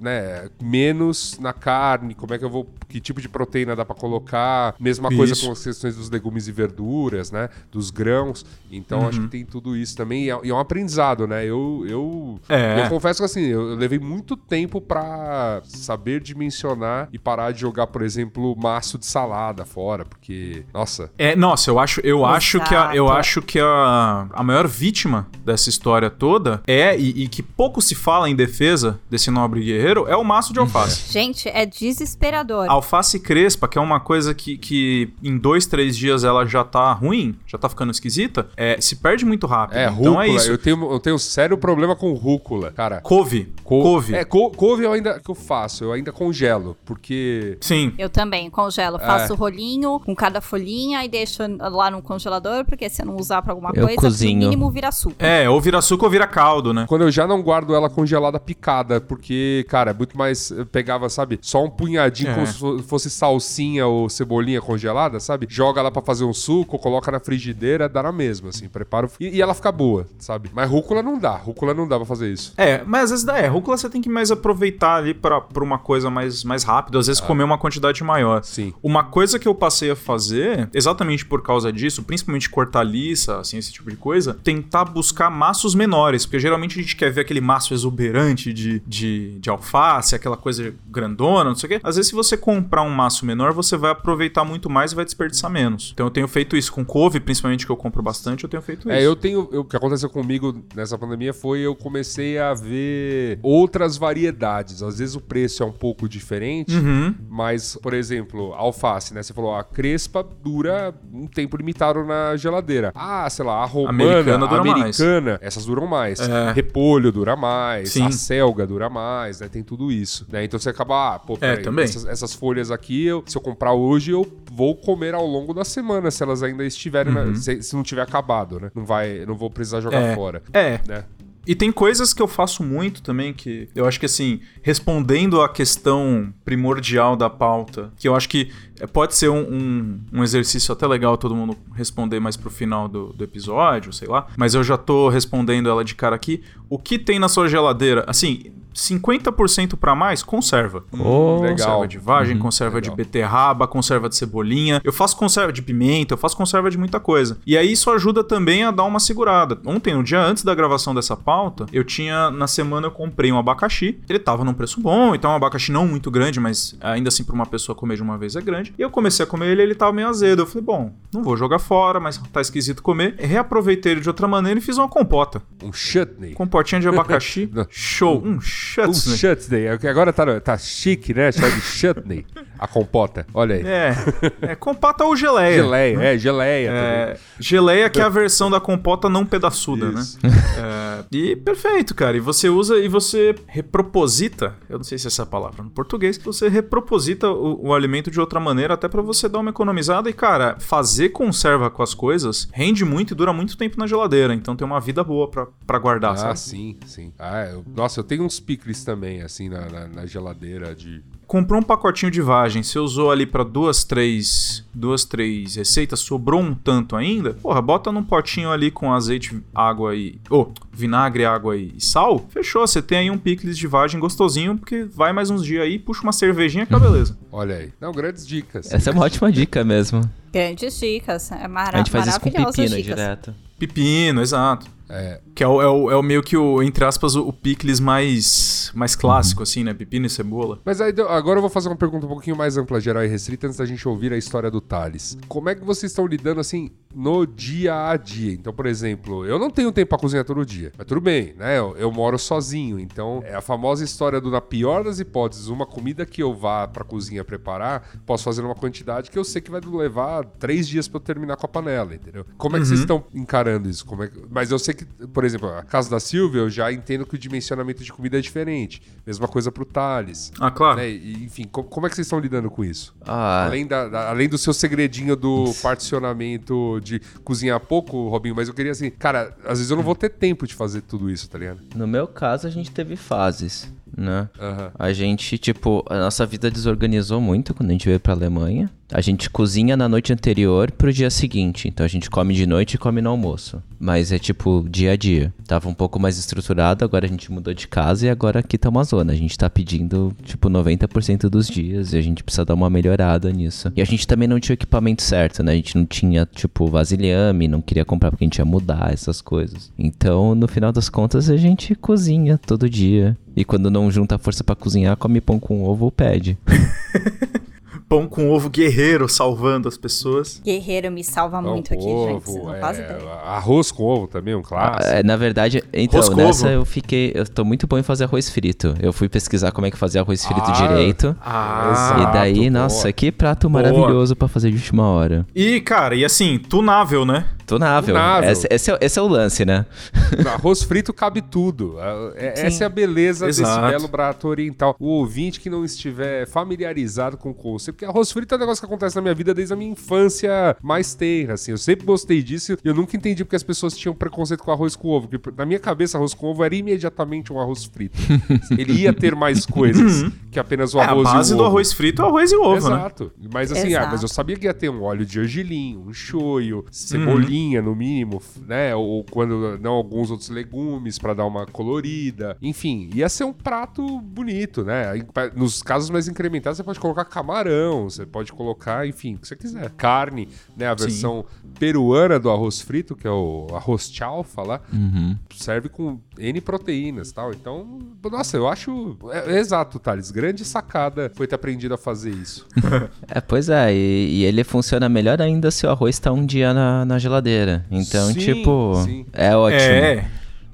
né, menos na carne? Como é que eu vou. Que tipo de proteína dá para colocar? Mesma isso. coisa com as questões dos legumes e verduras, né? Dos grãos. Então uhum. acho que tem tudo isso também. E é, é um aprendizado, né? Eu, eu, é. eu confesso que assim, eu levei muito tempo para saber dimensionar e parar de jogar, por exemplo, maço de salada fora, porque, nossa. É, nossa, eu acho, eu acho que a, eu acho que a a, a maior vítima dessa história toda é, e, e, que pouco se fala em defesa desse nobre guerreiro, é o maço de alface. Gente, é desesperador. alface crespa, que é uma coisa que, que em dois, três dias ela já tá ruim, já tá ficando esquisita, é, se perde muito rápido. É, então rúcula. é isso. Eu tenho, eu tenho sério problema com rúcula, cara. Couve. Co- Couve. É, co- couve eu ainda que eu faço, eu ainda congelo, porque Sim. Eu também congelo, faço rolinho com cada folhinha e deixo lá no congelador, porque se eu não usar pra alguma Eu coisa, cozinho. no mínimo vira suco. É, ou vira suco ou vira caldo, né? quando eu já não guardo ela congelada picada, porque, cara, é muito mais. eu Pegava, sabe, só um punhadinho É. como se fo- fosse salsinha ou cebolinha congelada, sabe? Joga ela pra fazer um suco, coloca na frigideira, dá na mesma, assim, preparo. E, e ela fica boa, sabe? Mas rúcula não dá, rúcula não dá pra fazer isso. É, mas às vezes dá. É, rúcula você tem que mais aproveitar ali pra, pra uma coisa mais, mais rápida, às vezes comer uma quantidade maior. Sim. Uma coisa que eu passei a fazer, exatamente por causa disso, principalmente cortar liça, assim, esse tipo de coisa, tentar buscar maços menores, porque geralmente a gente quer ver aquele maço exuberante de, de, de alface, aquela coisa grandona, não sei o quê. Às vezes, se você comprar um maço menor, você vai aproveitar muito mais e vai desperdiçar menos. Então eu tenho feito isso com couve, principalmente que eu compro bastante, eu tenho feito É, isso. eu tenho. eu- o que aconteceu comigo nessa pandemia foi eu comecei a ver outras variedades. Às vezes o preço é um pouco diferente, Uhum. mas, por exemplo, alface, né? Você falou, a crespa dura um tempo limitado na geladeira. Ah, sei lá, a romana, Americana dura mais. americana, essas duram mais. É. Repolho dura mais, Sim. a selga dura mais, né? Tem tudo isso, né? Então você acaba, ah, pô, peraí, também. Essas, essas folhas aqui, eu- se eu comprar hoje, eu vou comer ao longo da semana, se elas ainda estiverem, na- se, se não tiver acabado, né? Não vai, não vou precisar jogar Uhum. É. fora, É, né? E tem coisas que eu faço muito também que eu acho que assim, respondendo à questão primordial da pauta, que eu acho que pode ser um, um, um exercício até legal todo mundo responder mais pro final do, do episódio, sei lá, mas eu já tô respondendo ela de cara aqui. O que tem na sua geladeira? Assim. 50% pra mais, conserva. Oh, legal. Conserva de vagem, Uhum, conserva legal. de beterraba, conserva de cebolinha. Eu faço conserva de pimenta, eu faço conserva de muita coisa. E aí isso ajuda também a dar uma segurada. Ontem, no dia antes da gravação dessa pauta, eu tinha, na semana, eu comprei um abacaxi. Ele tava num preço bom, então um abacaxi não muito grande, mas ainda assim pra uma pessoa comer de uma vez é grande. E eu comecei a comer ele, ele tava meio azedo. Eu falei, bom, não vou jogar fora, mas tá esquisito comer. Reaproveitei ele de outra maneira e fiz uma compota. Um chutney. Compotinha de abacaxi. Show. Um Chutney. É que Agora tá, tá chique, né? Chama de chutney. A compota. Olha aí. É, é compota ou geleia. Geleia, é, geleia É, geleia que é a versão da compota não pedaçuda, Isso. né? É, e perfeito, cara. E você usa e você reproposita. Eu não sei se essa é a palavra no português. Você reproposita o, o alimento de outra maneira, até pra você dar uma economizada. E, cara, fazer conserva com as coisas rende muito e dura muito tempo na geladeira. Então tem uma vida boa pra, pra guardar, Ah, sabe? sim, sim. Ah, eu- nossa, eu tenho uns picles também, assim, na, na- na geladeira de. Comprou um pacotinho de vagem, você usou ali pra duas, três, duas, três receitas, sobrou um tanto ainda, porra, bota num potinho ali com azeite, água e, oh, vinagre, água e sal, fechou, você tem aí um picles de vagem gostosinho, porque vai mais uns dias aí, puxa uma cervejinha que é beleza. Olha aí. Não, grandes dicas. Essa é uma ótima dica mesmo. Grandes dicas. É mara A gente faz isso com pepino dicas. direto. Pepino, exato. É, Que é o, é o, é o meio que o, entre aspas, o, o picles mais, mais clássico, assim, né? Pepino e cebola. Mas aí, agora eu vou fazer uma pergunta um pouquinho mais ampla, geral e restrita, antes da gente ouvir a história do Thales. Como é que vocês estão lidando, assim, no dia a dia? Então, por exemplo, eu não tenho tempo pra cozinhar todo dia, mas tudo bem, né? Eu, eu moro sozinho, então é a famosa história do, na pior das hipóteses, uma comida que eu vá pra cozinha preparar, posso fazer uma quantidade que eu sei que vai levar três dias pra eu terminar com a panela, entendeu? Como é que vocês estão encarando isso? Como é que- Mas eu sei que, por exemplo, a casa da Silvia, eu já entendo que o dimensionamento de comida é diferente. Mesma coisa pro Thales. Ah, claro. Né? E, enfim, co- como é que vocês estão lidando com isso? Ah, Além, da, da- além do seu segredinho do particionamento de cozinhar pouco, Robinho, mas eu queria assim, cara, às vezes eu não vou ter tempo de fazer tudo isso, tá ligado? no meu caso, a gente teve fases, né? Aham. A gente, tipo, a nossa vida desorganizou muito quando a gente veio pra Alemanha. A gente cozinha na noite anterior pro dia seguinte. Então a gente come de noite e come no almoço. Mas é tipo dia a dia. Tava um pouco mais estruturado, agora a gente mudou de casa e agora aqui tá uma zona. A gente tá pedindo, tipo, 90% dos dias e a gente precisa dar uma melhorada nisso. E a gente também não tinha o equipamento certo, né? A gente não tinha, tipo, vasilhame, não queria comprar porque a gente ia mudar essas coisas. Então, no final das contas, a gente cozinha todo dia. E quando não junta força pra cozinhar, come pão com ovo ou pede. pão com ovo guerreiro salvando as pessoas. Guerreiro me salva Pão muito aqui, gente. ovo, Vocês não é, ideia. arroz com ovo também, um clássico. É, na verdade, então, Roscovo. nessa eu fiquei. Eu tô muito bom em fazer arroz frito. Eu fui pesquisar como é que fazia arroz frito Ah, direito. Ah, e daí, boa. nossa, que prato maravilhoso pra fazer de última hora. E, cara, e assim, tunável, né? Tunável. Tunável. Esse, esse é, esse é o lance, né? No Arroz frito cabe tudo. É- é- essa é a beleza desse Exato. belo prato oriental. O ouvinte que não estiver familiarizado com o conceito, porque arroz frito é um negócio que acontece na minha vida desde a minha infância mais tenra, assim. Eu sempre gostei disso e eu nunca entendi porque as pessoas tinham preconceito com arroz com ovo. Porque na minha cabeça, arroz com ovo era imediatamente um arroz frito. Ele ia ter mais coisas que apenas o É, a arroz base e o do ovo. arroz frito é arroz e ovo, né? Exato. Mas assim, ah, Exato. mas eu sabia que ia ter um óleo de gergelim, um shoyu, cebolinha no mínimo, né? Ou quando não alguns outros legumes pra dar uma colorida. Enfim, ia ser um prato bonito, né? Nos casos mais incrementados, você pode colocar camarão, você pode colocar, enfim, o que você quiser. Carne, né? A Sim. versão peruana do arroz frito, que é o arroz chalfa lá, Uhum. serve com N proteínas e tal. Então, nossa, eu acho. É, é exato, Thales. Grande sacada foi ter aprendido a fazer isso. É, pois é, e, e ele funciona melhor ainda se o arroz tá um dia na, na geladeira. Então, Sim, tipo, sim. é ótimo. É,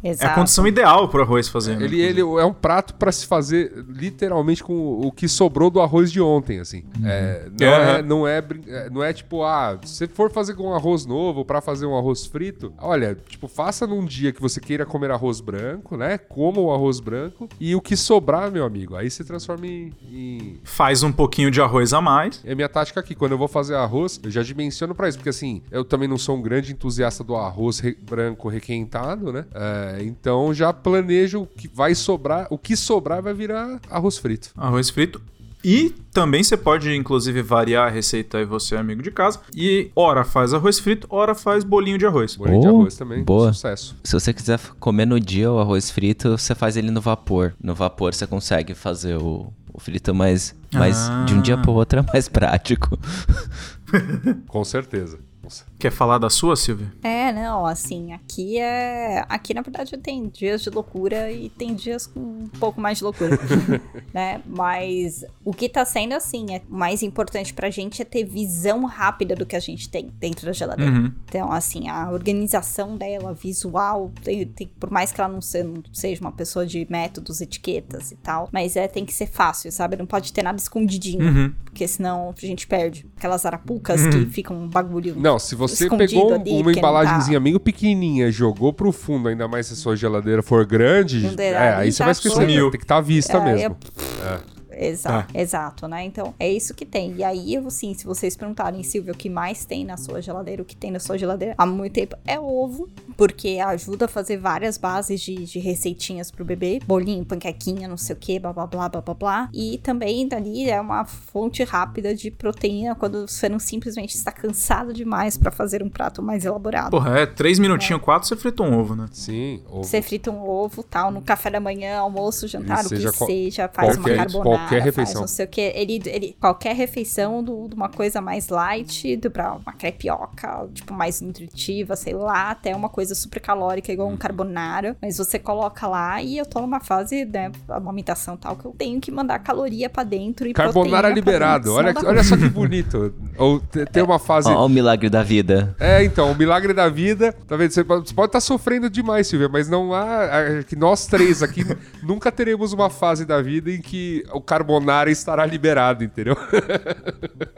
é Exato. a condição ideal pro arroz fazer. né? Ele, ele é um prato pra se fazer literalmente com o que sobrou do arroz de ontem, assim. É, não, Aham. é, não, é, é- não é tipo, ah, se você for fazer com um arroz novo pra fazer um arroz frito, olha, tipo, faça num dia que você queira comer arroz branco, né? Coma o arroz branco e o que sobrar, meu amigo, aí você transforma em- em, Faz um pouquinho de arroz a mais. é minha tática aqui. Quando eu vou fazer arroz, eu já dimensiono pra isso. Porque assim, eu também não sou um grande entusiasta do arroz re- branco requentado, né? É, então já planejo o que vai sobrar. O que sobrar vai virar arroz frito. Arroz frito. E também você pode, inclusive, variar a receita aí, você, amigo de casa. E ora faz arroz frito, ora faz bolinho de arroz. Bolinho de Oh, arroz também. boa. Sucesso. Se você quiser comer no dia o arroz frito, você faz ele no vapor. No vapor você consegue fazer o, o frito, mas, mas Ah. de um dia pro outro é mais prático. Com certeza. Quer falar da sua, Silvia? É, não, assim, aqui é. Aqui, na verdade, tem dias de loucura e tem dias com um pouco mais de loucura. né? Mas o que tá sendo, assim, é mais importante pra gente é ter visão rápida do que a gente tem dentro da geladeira. Uhum. Então, assim, a organização dela, visual, tem, tem- por mais que ela não, se- não seja uma pessoa de métodos, etiquetas e tal, mas é, tem que ser fácil, sabe? Não pode ter nada escondidinho, Uhum. porque senão a gente perde. Aquelas arapucas que ficam um bagulho. Não, se você Escondido pegou ali, uma porque não embalagenzinha meio pequenininha, jogou pro fundo, ainda mais se a sua geladeira for grande, Não derá, é, aí nem você já vai esquecer. sumiu. Tem que estar à vista É, mesmo. Exa Exato, né? Então, é isso que tem. E aí, eu, assim, se vocês perguntarem, Silvia, o que mais tem na sua geladeira, o que tem na sua geladeira há muito tempo, é ovo, porque ajuda a fazer várias bases de, de receitinhas pro bebê. Bolinho, panquequinha, não sei o que, blá, blá, blá, blá, blá, blá. E também, dali, é uma fonte rápida de proteína quando você não simplesmente está cansado demais pra fazer um prato mais elaborado. Porra, é, três minutinhos, quatro, você frita um ovo, né? Sim. ovo. Você frita um ovo, tal, no café da manhã, almoço, jantar, E o que seja faz uma carbonara, qualquer refeição. faz não sei o que. Ele, ele, qualquer refeição do- de uma coisa mais light, do, pra uma crepioca, tipo, mais nutritiva, sei lá, até uma coisa super calórica, igual um Uhum. carbonara. Mas você coloca lá e eu tô numa fase, né, amamentação tal, que eu tenho que mandar caloria pra dentro e Carbonara liberado. dentro, Olha, olha só que bonito. Ou te- tem uma fase. Ó, o milagre da vida. É, então, o milagre da vida. Tá vendo? Você pode estar sofrendo demais, Silvia, mas não há. Que nós três aqui nunca teremos uma fase da vida em que o carbonara estará liberado, entendeu?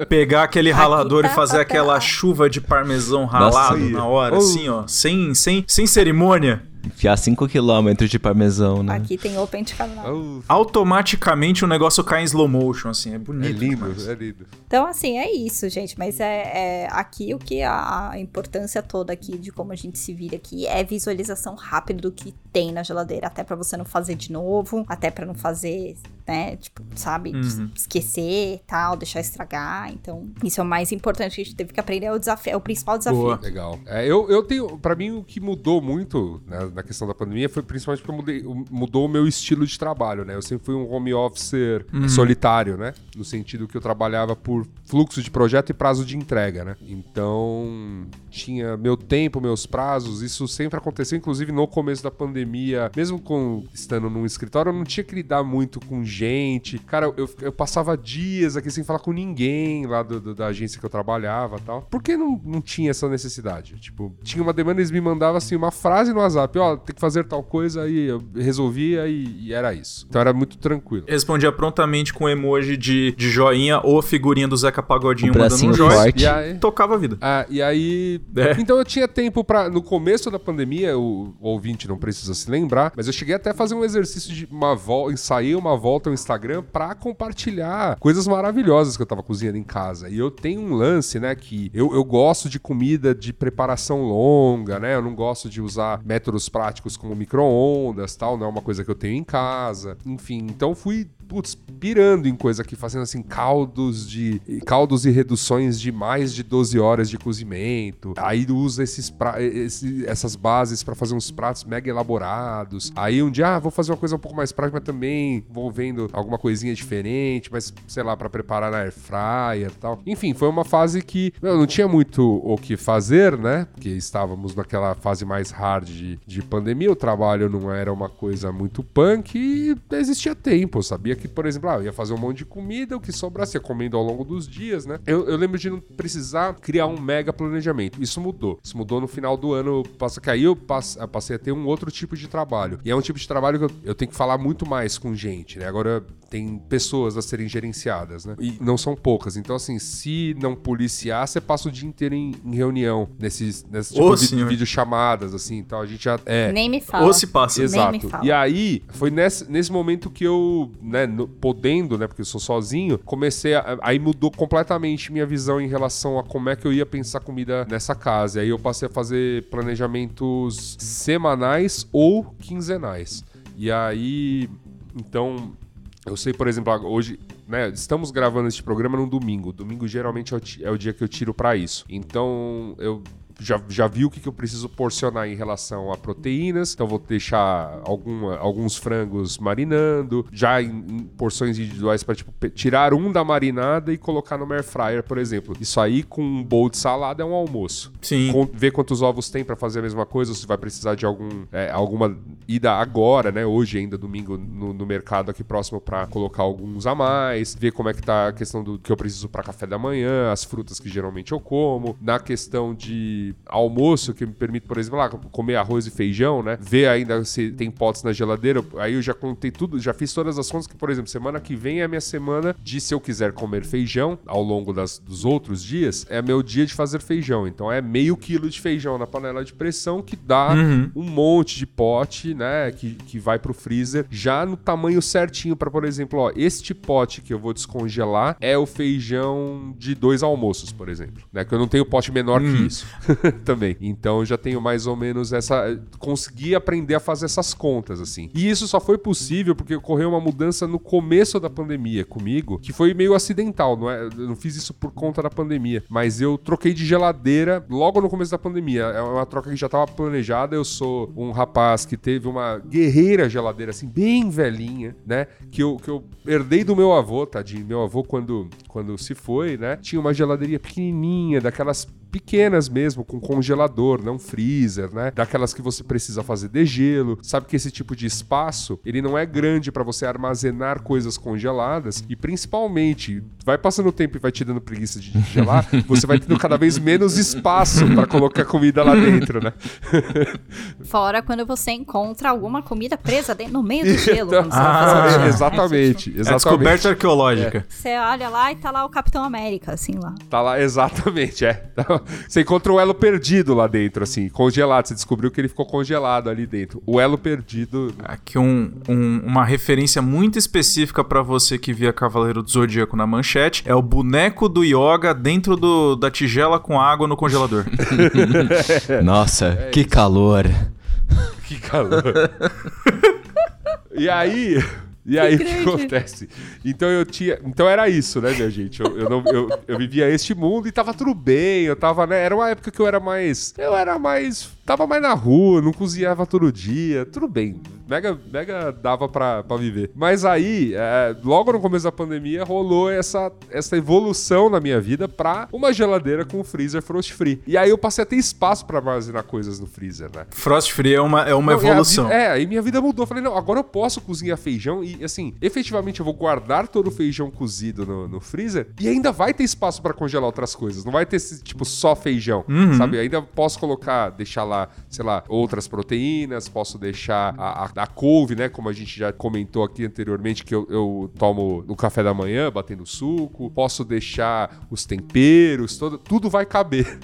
Pegar aquele ralador tá e fazer aquela chuva de parmesão ralado Nossa. na hora, Oh. assim, ó. Sem, sem, sem cerimônia. Enfiar 5km de parmesão, né? Aqui tem open de carbonara. Uh, Automaticamente o negócio cai em slow motion, assim. É é bonito. lindo, demais. é lindo. Então, assim, é isso, gente. Mas é, é aqui o que a, a importância toda aqui de como a gente se vira aqui é visualização rápida do que tem na geladeira. Até pra você não fazer de novo, até pra não fazer, né? Tipo, sabe? Uhum. Esquecer tal, deixar estragar. Então, isso é o mais importante que a gente teve que aprender. É o desafio, é o principal desafio. Boa. Legal. É, eu, eu tenho, pra mim, o que mudou muito né, na questão da pandemia foi principalmente porque eu mudei, mudou o meu estilo de trabalho, né? Eu sempre fui um home officer solitário, né? No sentido que eu trabalhava por fluxo de projeto e prazo de entrega, né? Então, tinha meu tempo, meus prazos, isso sempre aconteceu, inclusive no começo da pandemia, mesmo com estando num escritório, eu não tinha que lidar muito com gente gente. Cara, eu, eu passava dias aqui sem falar com ninguém lá do, do, da agência que eu trabalhava e tal. Por que não, não tinha essa necessidade? Tipo, tinha uma demanda, eles me mandavam assim uma frase no WhatsApp: ó, oh, tem que fazer tal coisa, aí eu resolvia e, e, era isso. Então era muito tranquilo. Respondia prontamente com emoji de, de joinha ou figurinha do Zeca Pagodinho mandando um joinha e aí tocava a vida. Ah, e aí. É. Então eu tinha tempo para No começo da pandemia, o, o ouvinte não precisa se lembrar, mas eu cheguei até a fazer um exercício de uma volta, ensaiei uma volta ao Instagram para compartilhar coisas maravilhosas que eu tava cozinhando em casa. E eu tenho um lance, né, que eu, eu gosto de comida de preparação longa, né? Eu não gosto de usar métodos práticos como micro-ondas, tal, não é uma coisa que eu tenho em casa. Enfim, então fui putz, pirando em coisa aqui, fazendo assim caldos de caldos e reduções de mais de 12 horas de cozimento. Aí usa esses pra, esse, essas bases para fazer uns pratos mega elaborados. Aí um dia, ah, vou fazer uma coisa um pouco mais prática, mas também envolvendo alguma coisinha diferente, mas sei lá, para preparar na air fryer e tal. Enfim, foi uma fase que eu não tinha muito o que fazer, né? Porque estávamos naquela fase mais hard de, de pandemia, o trabalho não era uma coisa muito punk e existia tempo, eu sabia que, por exemplo, ah, eu ia fazer um monte de comida, o que sobrasse ia comendo ao longo dos dias, né? Eu, eu lembro de não precisar criar um mega planejamento. Isso mudou. Isso mudou no final do ano. Passa que aí eu passei a ter um outro tipo de trabalho. E é um tipo de trabalho que eu, eu tenho que falar muito mais com gente, né? Agora tem pessoas a serem gerenciadas, né? E não são poucas. Então, assim, se não policiar, você passa o dia inteiro em, em reunião, nesses, nesses tipo de vídeo chamadas, assim. Então a gente já. É. Nem me fala. Ou se passa. Exato. E aí, foi nesse, nesse momento que eu, né, no, podendo, né, porque eu sou sozinho, comecei a, aí mudou completamente minha visão em relação a como é que eu ia pensar comida nessa casa. E aí eu passei a fazer planejamentos semanais ou quinzenais. E aí, então, eu sei, por exemplo, hoje, né, estamos gravando este programa no domingo. Domingo geralmente é o dia que eu tiro para isso. Então, eu já, já vi o que, que eu preciso porcionar em relação a proteínas, então vou deixar alguma, alguns frangos marinando, já em, em porções individuais para tipo, tirar um da marinada e colocar no air fryer, por exemplo. Isso aí com um bowl de salada é um almoço. Sim. Com, ver quantos ovos tem para fazer a mesma coisa, se vai precisar de algum é, alguma ida agora, né? Hoje ainda domingo no, no mercado aqui próximo para colocar alguns a mais, ver como é que tá a questão do que eu preciso para café da manhã, as frutas que geralmente eu como, na questão de almoço que me permite, por exemplo, lá, comer arroz e feijão, né? Ver ainda se tem potes na geladeira. Aí eu já contei tudo, já fiz todas as contas que, por exemplo, semana que vem é a minha semana de se eu quiser comer feijão ao longo das, dos outros dias, é meu dia de fazer feijão. Então é meio quilo de feijão na panela de pressão que dá uhum. um monte de pote, né? Que, que vai pro freezer já no tamanho certinho para, por exemplo, ó, este pote que eu vou descongelar é o feijão de dois almoços, por exemplo, né? Que eu não tenho pote menor uhum. que isso. também. Então eu já tenho mais ou menos essa. Consegui aprender a fazer essas contas, assim. E isso só foi possível porque ocorreu uma mudança no começo da pandemia comigo, que foi meio acidental, não é? Eu não fiz isso por conta da pandemia, mas eu troquei de geladeira logo no começo da pandemia. É uma troca que já estava planejada. Eu sou um rapaz que teve uma guerreira geladeira, assim, bem velhinha, né? Que eu, que eu herdei do meu avô, tadinho. Meu avô, quando, quando se foi, né? Tinha uma geladeirinha pequenininha, daquelas pequenas mesmo, com congelador, não freezer, né? Daquelas que você precisa fazer de gelo. Sabe que esse tipo de espaço, ele não é grande para você armazenar coisas congeladas e principalmente, vai passando o tempo e vai te dando preguiça de gelar, você vai tendo cada vez menos espaço para colocar comida lá dentro, né? Fora quando você encontra alguma comida presa dentro, no meio do gelo. Então, ah, exatamente, exatamente. É descoberta arqueológica. É. Você olha lá e tá lá o Capitão América, assim lá. Tá lá, exatamente, é. Você encontra o elo perdido lá dentro, assim, congelado. Você descobriu que ele ficou congelado ali dentro. O elo perdido. Aqui um, um, uma referência muito específica para você que via Cavaleiro do Zodíaco na manchete é o boneco do Yoga dentro do, da tigela com água no congelador. Nossa, é que calor. Que calor. e aí. E aí o que acontece? Então eu tinha. Então era isso, né, minha gente? Eu, eu, não, eu, eu vivia este mundo e tava tudo bem. Eu tava, né? Era uma época que eu era mais. Eu era mais. Tava mais na rua, não cozinhava todo dia. Tudo bem mega, mega dava pra, pra viver. Mas aí, é, logo no começo da pandemia, rolou essa, essa evolução na minha vida pra uma geladeira com freezer frost free. E aí eu passei a ter espaço pra armazenar coisas no freezer, né? Frost free é uma, é uma Não, evolução. vida- é, aí minha vida mudou. Eu falei, não, agora eu posso cozinhar feijão e, assim, efetivamente eu vou guardar todo o feijão cozido no, no freezer e ainda vai ter espaço pra congelar outras coisas. Não vai ter, esse, tipo, só feijão, Uhum. sabe? Ainda posso colocar, deixar lá, sei lá, outras proteínas, posso deixar a, a, a couve, né? Como a gente já comentou aqui anteriormente, que eu, eu tomo no café da manhã, batendo suco. Posso deixar os temperos, todo, tudo vai caber.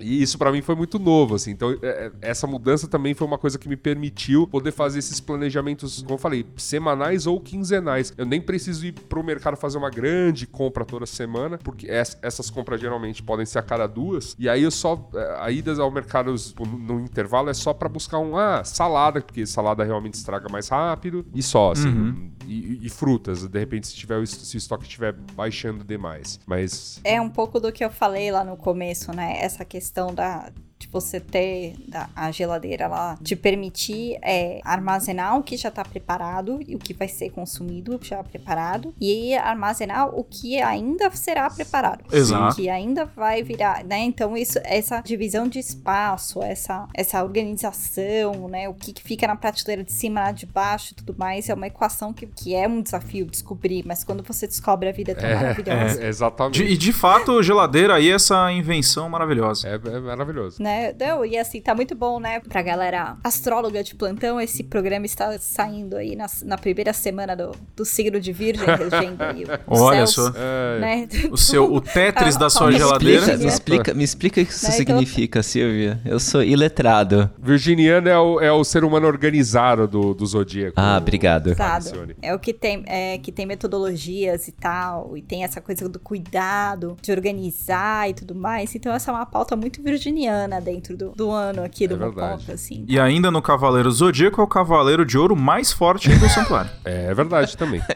E isso pra mim foi muito novo, assim. Então, é, é, essa mudança também foi uma coisa que me permitiu poder fazer esses planejamentos, como eu falei, semanais ou quinzenais. Eu nem preciso ir pro mercado fazer uma grande compra toda semana, porque es- essas compras geralmente podem ser a cada duas. E aí eu só. é, A ida ao mercado no, intervalo é só pra buscar um. Ah, salada, porque salada realmente estraga mais rápido. E só, assim. E, e frutas, de repente, se, tiver, se o estoque estiver baixando demais. Mas. É um pouco do que eu falei lá no começo, né? Essa questão da de você ter da, a geladeira lá te permitir é, armazenar o que já está preparado e o que vai ser consumido já preparado e armazenar o que ainda será preparado Exato. o que ainda vai virar né então isso essa divisão de espaço essa essa organização né o que, que fica na prateleira de cima lá de baixo e tudo mais é uma equação que, que é um desafio descobrir mas quando você descobre a vida é tão maravilhosa É, exatamente. De- e de fato, geladeira aí, essa invenção maravilhosa. É, é maravilhoso. né? Não, e assim, tá muito bom, né? Pra galera astróloga de plantão, esse programa está saindo aí na, na primeira semana do, do signo de Virgem, regendo aí Olha céus, só. É, Né? O seu, o Tetris da sua Me geladeira. explica, me explica, me explica o que isso Né, então- significa, Silvia. Eu sou iletrado. Virginiano é o, é o ser humano organizado do, do Zodíaco. Ah, obrigado. Exato. É o que tem, é, que tem metodologias e tal, e tem essa coisa do cuidado, de organizar e tudo mais. Então, essa é uma pauta muito virginiana dentro do, do ano aqui do É verdade. Mopoca, assim. E ainda no Cavaleiro Zodíaco é o Cavaleiro de Ouro mais forte do santuário. É, é verdade também.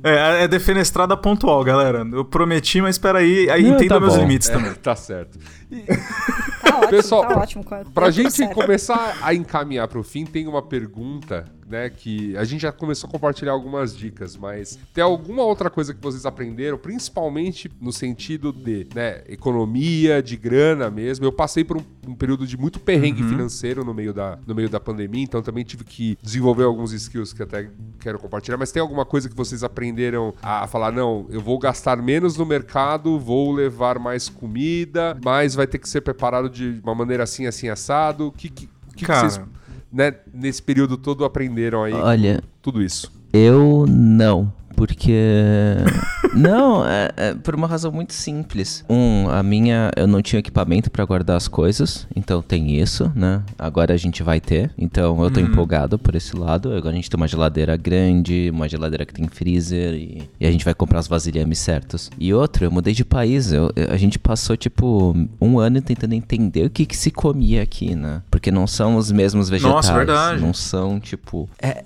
É, é defenestrada pontual, galera. Eu prometi, mas espera aí, aí Não, entenda tá meus bom. limites também. tá certo. Tá ótimo, Pessoal, tá ótimo. com- Pra tá gente certo. começar a encaminhar pro fim, tem uma pergunta, né, que a gente já começou a compartilhar algumas dicas, mas tem alguma outra coisa que vocês aprenderam, principalmente no sentido de, né, economia, de grana mesmo. Eu passei por um, um período de muito perrengue financeiro no meio, da, no meio da pandemia, então também tive que desenvolver alguns skills que até quero compartilhar, mas tem alguma coisa que vocês aprenderam a falar, não, eu vou gastar menos no mercado, vou levar mais comida, mas vai ter que ser preparado de uma maneira assim, assim, assado. O que, que, que que Cara. vocês, né, nesse período todo aprenderam aí Olha, tudo isso? eu não. Porque. não, é, é por uma razão muito simples. Um, a minha. Eu não tinha equipamento pra guardar as coisas. Então tem isso, né? Agora a gente vai ter. Então eu tô empolgado por esse lado. Agora a gente tem uma geladeira grande, uma geladeira que tem freezer. E, e a gente vai comprar os vasilhames certos. E outro, eu mudei de país. Eu- a gente passou, tipo, um ano tentando entender o que, que se comia aqui, né? Porque não são os mesmos vegetais. verdade. Não são, tipo. É,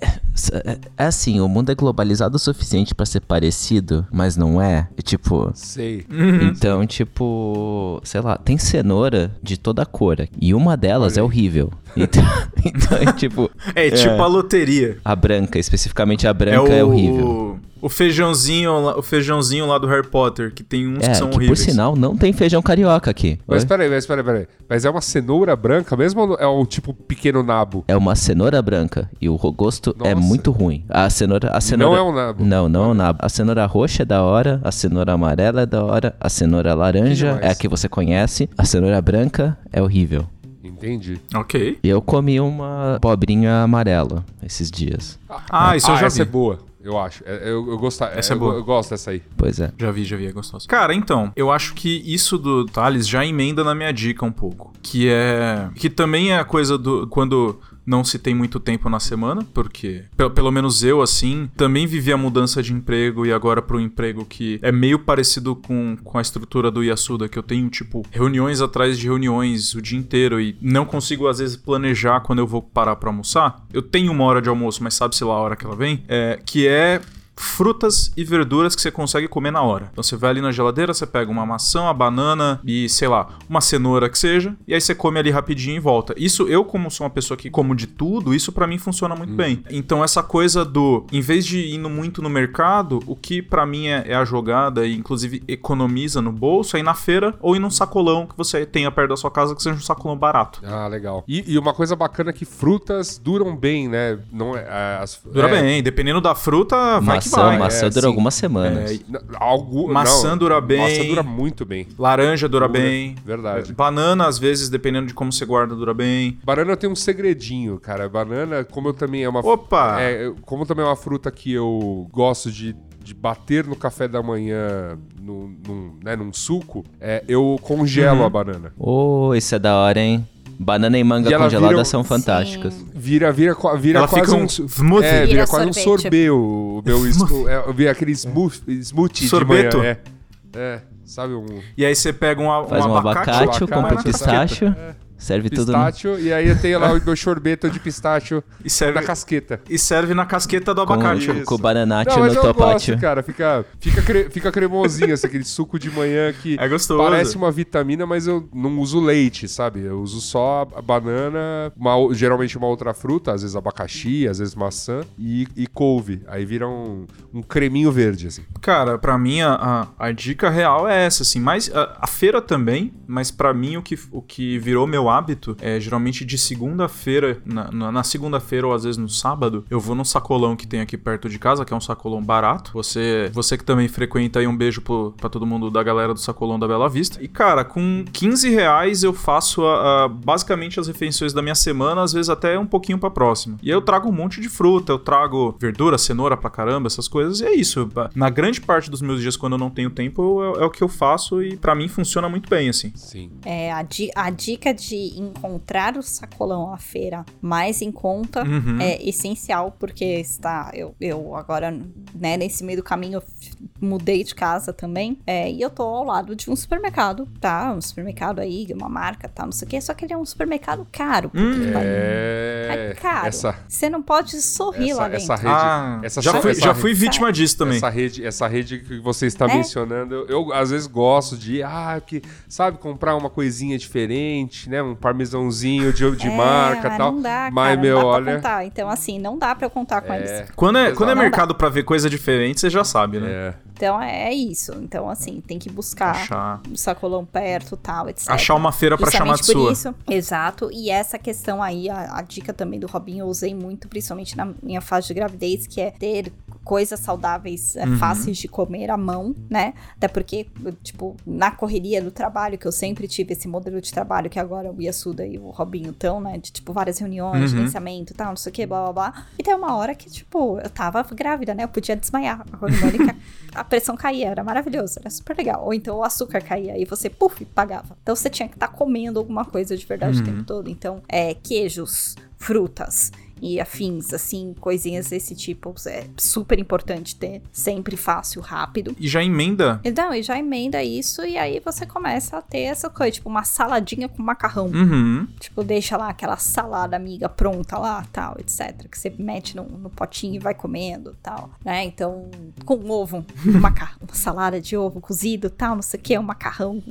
é, é assim, o mundo é globalizado o suficiente pra ser parecido, mas não é. É tipo. Sei. Então, tipo, sei lá, tem cenoura de toda cor. E uma delas é horrível. Então, então é tipo. É tipo a loteria. A branca, especificamente a branca é, o, horrível. O feijãozinho, lá- o feijãozinho lá do Harry Potter, que tem uns que É, são que por horríveis. sinal não tem feijão carioca aqui. Mas Oi? peraí, mas peraí, peraí. Mas é uma cenoura branca mesmo ou é um tipo pequeno nabo? É uma cenoura branca e o gosto é Nossa. muito ruim. A cenoura, a cenoura Não é um nabo. Não, não é um nabo. A cenoura roxa é da hora, a cenoura amarela é da hora, a cenoura laranja é a que você conhece, a cenoura branca é horrível. Entendi. Ok. E eu comi uma pobrinha amarela esses dias. Ah, isso eu já essa vi. é boa, eu acho. É, Eu, eu, gosto, Essa é eu, boa. eu gosto dessa aí. Pois é. Já vi, já vi, é gostoso. Cara, então, eu acho que isso do Thales já emenda na minha dica um pouco. Que é. Que também é a coisa do. Quando não se tem muito tempo na semana, porque, pe- pelo menos eu, assim, também vivi a mudança de emprego e agora para um emprego que é meio parecido com, com a estrutura do Yasuda, que eu tenho, tipo, reuniões atrás de reuniões o dia inteiro e não consigo, às vezes, planejar quando eu vou parar pra almoçar. Eu tenho uma hora de almoço, mas sabe-se lá a hora que ela vem. É, que é frutas e verduras que você consegue comer na hora. Então você vai ali na geladeira, você pega uma maçã, uma banana e, sei lá, uma cenoura que seja, e aí você come ali rapidinho e volta. Isso, eu, como sou uma pessoa que como de tudo, isso para mim funciona muito hum. bem. Então essa coisa do, em vez de ir muito no mercado, o que para mim é, é, a jogada e inclusive economiza no bolso é ir na feira ou ir num sacolão que você tenha perto da sua casa que seja um sacolão barato. Ah, legal. E, e uma coisa bacana é que frutas duram bem, né? Não é, as, Dura é... bem, dependendo da fruta, vai maçã, vai. Maçã é, dura sim. algumas semanas. É, algo, maçã não, dura bem. Maçã dura muito bem. Laranja dura, dura bem. Verdade. Banana, às vezes, dependendo de como você guarda, dura bem. Banana tem um segredinho, cara. Banana, como eu também é uma. Opa! É, como também é uma fruta que eu gosto de de bater no café da manhã no, num, né, num suco, é, eu congelo uhum. a banana. Oh, isso é da hora, hein? Banana e manga e congelada vira, são fantásticas. Vira, vira, vira ela quase um, smoothie. É, vira, quase um sorbet o meu é, vira aquele smoothie, smoothie Sorbeto. de manhã. É. é, sabe um... E aí você pega um, Faz um, abacate, abacate, compra pistache. É. Serve pistácio, tudo. No... E aí eu tenho lá o meu sorbeto de pistácio e serve, na casqueta. E serve na casqueta do abacate. Com, com bananate no teu pátio. cara. Fica, fica, cre, fica cremosinho, assim, aquele suco de manhã que é gostoso. parece uma vitamina, mas eu não uso leite, sabe? Eu uso só a banana, uma, geralmente uma outra fruta, às vezes abacaxi, às vezes maçã e, e couve. Aí vira um, um creminho verde, assim. Cara, pra mim a, a, a dica real é essa, assim. Mas a, a feira também, mas para mim o que, o que virou meu hábito é geralmente de segunda-feira, na, na, na segunda-feira ou às vezes no sábado, eu vou num sacolão que tem aqui perto de casa, que é um sacolão barato. Você, você que também frequenta aí, um beijo pro, pra todo mundo da galera do sacolão da Bela Vista. E cara, com 15 reais eu faço a, a, basicamente as refeições da minha semana, às vezes até um pouquinho pra próxima. E eu trago um monte de fruta, eu trago verdura, cenoura pra caramba, essas coisas, e é isso. Na grande parte dos meus dias, quando eu não tenho tempo, é, é o que eu faço e para mim funciona muito bem, assim. Sim. É, a, di a dica de encontrar o sacolão à feira mais em conta uhum. é essencial, porque está. Eu, eu agora, né, nesse meio do caminho, mudei de casa também. É, e eu tô ao lado de um supermercado, tá? Um supermercado aí, uma marca, tá? Não sei o quê. Só que ele é um supermercado caro. Hum, é... é caro. Essa... Você não pode sorrir essa, lá dentro. Essa rede. Ah, essa já fui, já fui vítima disso também. Essa rede, essa rede que você está é? mencionando, eu, eu, às vezes gosto de, ah, que, sabe, comprar uma coisinha diferente, né? Um parmesãozinho de, de é, marca e tal. Não dá, mas, cara, meu, não dá olha. Contar. Então, assim, não dá pra eu contar com é, isso. Quando é, quando é mercado para ver coisa diferente, você já sabe, né? É. Então é isso. Então, assim, tem que buscar Achar. um sacolão perto tal, etc. Achar uma feira para chamar de sua. Isso. Exato. E essa questão aí, a, a, dica também do Robinho, eu usei muito, principalmente na minha fase de gravidez, que é ter coisas saudáveis é, uhum. fáceis de comer à mão, né? Até porque, tipo, na correria do trabalho, que eu sempre tive esse modelo de trabalho que agora o Iasuda e o Robinho estão, né? De, tipo, várias reuniões, uhum. gerenciamento e tal, não sei o que, blá, blá, blá. E tem uma hora que, tipo, eu tava grávida, né? Eu podia desmaiar a hormônica. a pressão caía, era maravilhoso, era super legal. Ou então o açúcar caía e você, puf, pagava. Então você tinha que estar tá comendo alguma coisa de verdade uhum. o tempo todo. Então, é, queijos, frutas e afins, assim, coisinhas desse tipo. É super importante ter, sempre fácil, rápido. E já emenda? Não, e já emenda isso e aí você começa a ter essa coisa, tipo uma saladinha com macarrão. Uhum. Tipo, deixa lá aquela salada amiga pronta lá, tal, etc. Que você mete no, no potinho e vai comendo, tal, né? Então, com ovo, um macarrão, uma salada de ovo cozido, tal, não sei o que, um macarrão,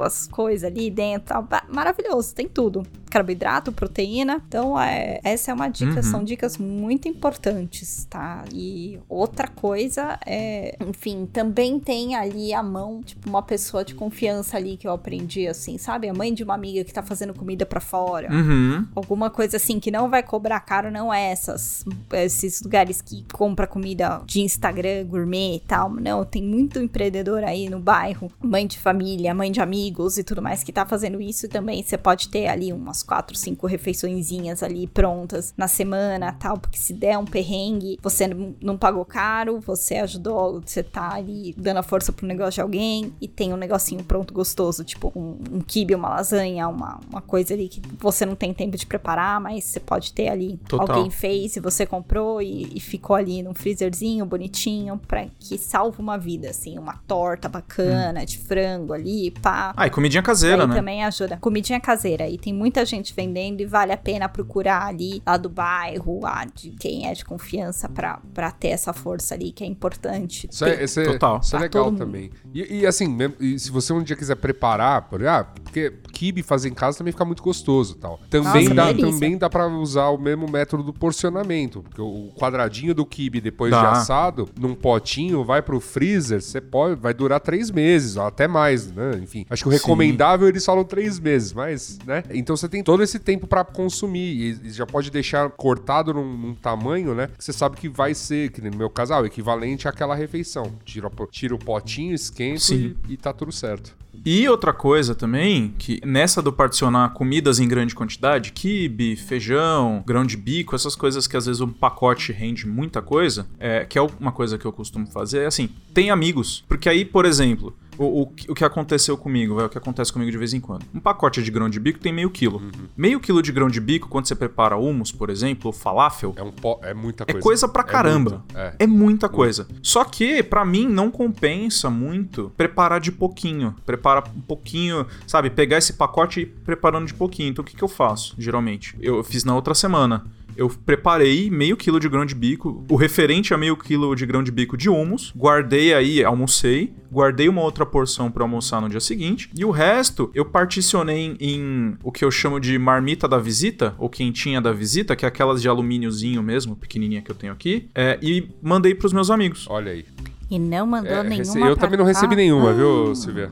as coisas ali dentro, tal. Maravilhoso, tem tudo. Carboidrato, proteína. Então, é, essa é uma dica Uhum. São dicas muito importantes, tá? E outra coisa é, enfim, também tem ali a mão, tipo, uma pessoa de confiança ali que eu aprendi, assim, sabe? A mãe de uma amiga que tá fazendo comida para fora. Uhum. Alguma coisa assim que não vai cobrar caro, não é essas, esses lugares que compra comida de Instagram, gourmet e tal. Não, tem muito empreendedor aí no bairro, mãe de família, mãe de amigos e tudo mais que tá fazendo isso. E também você pode ter ali umas quatro, cinco refeiçõezinhas ali prontas na semana semana, tal, porque se der um perrengue, você não pagou caro, você ajudou, você tá ali dando a força pro negócio de alguém e tem um negocinho pronto gostoso, tipo um, um kibe, uma lasanha, uma, uma coisa ali que você não tem tempo de preparar, mas você pode ter ali. Total. Alguém fez e você comprou e, e ficou ali num freezerzinho bonitinho para que salva uma vida, assim, uma torta bacana hum. de frango ali, pá. Ah, e comidinha caseira, né? também ajuda. Comidinha caseira. E tem muita gente vendendo e vale a pena procurar ali lá do bar bairro, de quem é de confiança pra, pra ter essa força ali, que é importante. Isso é, isso é, Total. Isso é legal também. E, e assim, mesmo- e se você um dia quiser preparar, por- ah, porque kibe fazer em casa também fica muito gostoso tal. Também, Nossa, dá, também dá pra usar o mesmo método do porcionamento. Porque o quadradinho do kibe depois Dá. de assado, num potinho, vai pro freezer, você pode, vai durar três meses, ou até mais, né? Enfim, acho que o recomendável eles falam três meses, mas, né? Então você tem todo esse tempo pra consumir e, e já pode deixar cortado num, num tamanho, né? Que você sabe que vai ser, que no meu caso, ah, o equivalente àquela refeição. Tira, o- tira o potinho, esquenta e, e tá tudo certo. E outra coisa também, que nessa do particionar comidas em grande quantidade, quibe, feijão, grão de bico, essas coisas que às vezes um pacote rende muita coisa, é, que é uma coisa que eu costumo fazer, é assim, tem amigos. Porque aí, por exemplo, o, o, que- o que aconteceu comigo, é o que acontece comigo de vez em quando. Um pacote de grão de bico tem meio quilo. Meio quilo de grão de bico, quando você prepara hummus, por exemplo, ou falafel, É, um po- é muita é coisa. coisa pra caramba. muito, é. É muita coisa. Só que, pra mim, não compensa muito preparar de pouquinho. Preparar um pouquinho, sabe? Pegar esse pacote e ir preparando de pouquinho. Então, o que, que eu faço, geralmente? Eu fiz na outra semana. Eu preparei meio quilo de grão de bico, o referente a meio quilo de grão de bico de hummus, guardei aí, almocei, guardei uma outra porção pra almoçar no dia seguinte, e o resto eu particionei em, o que eu chamo de marmita da visita, ou quentinha da visita, que é aquelas de alumíniozinho mesmo, pequenininha que eu tenho aqui, é, e mandei pros meus amigos. Olha aí. E não mandou É, nenhuma. rece- eu pra também não recebi nenhuma, viu, Silvia?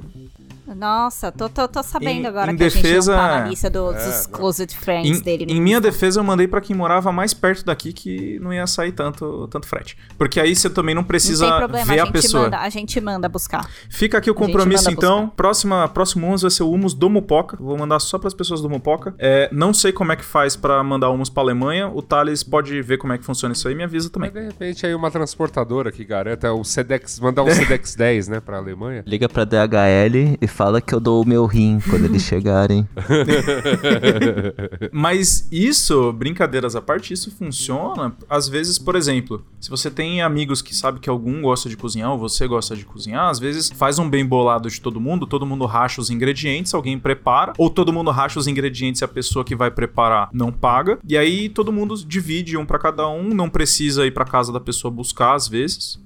Nossa, tô, tô, tô sabendo Em- agora em que defesa- a gente não tá na lista dos, É, dos não. closed friends Em, dele. em minha defesa, eu mandei pra quem morava mais perto daqui que não ia sair tanto, tanto frete. Porque aí você também não Não precisa tem problema, ver a a, gente, pessoa. manda, a gente manda buscar. Fica aqui o compromisso, então. buscar. Próxima, próximo humus vai ser o humus do Mupoca. Vou mandar só pras pessoas do Mupoca. É, não sei como é que faz pra mandar humus pra Alemanha. O Thales pode ver como é que funciona isso aí e me avisa também. Mas de repente aí uma transportadora que garanta o Sedex, mandar um Sedex 10, né, pra Alemanha. Liga pra DHL e fala que eu dou o meu rim quando eles chegarem. Mas isso, brincadeiras à parte, isso funciona. Às vezes, por exemplo, se você tem amigos que sabe que algum gosta de cozinhar ou você gosta de cozinhar, às vezes faz um bem bolado de todo mundo, todo mundo racha os ingredientes, alguém prepara, ou todo mundo racha os ingredientes e a pessoa que vai preparar não paga. E aí todo mundo divide um pra cada um, não precisa ir pra casa da pessoa buscar às vezes,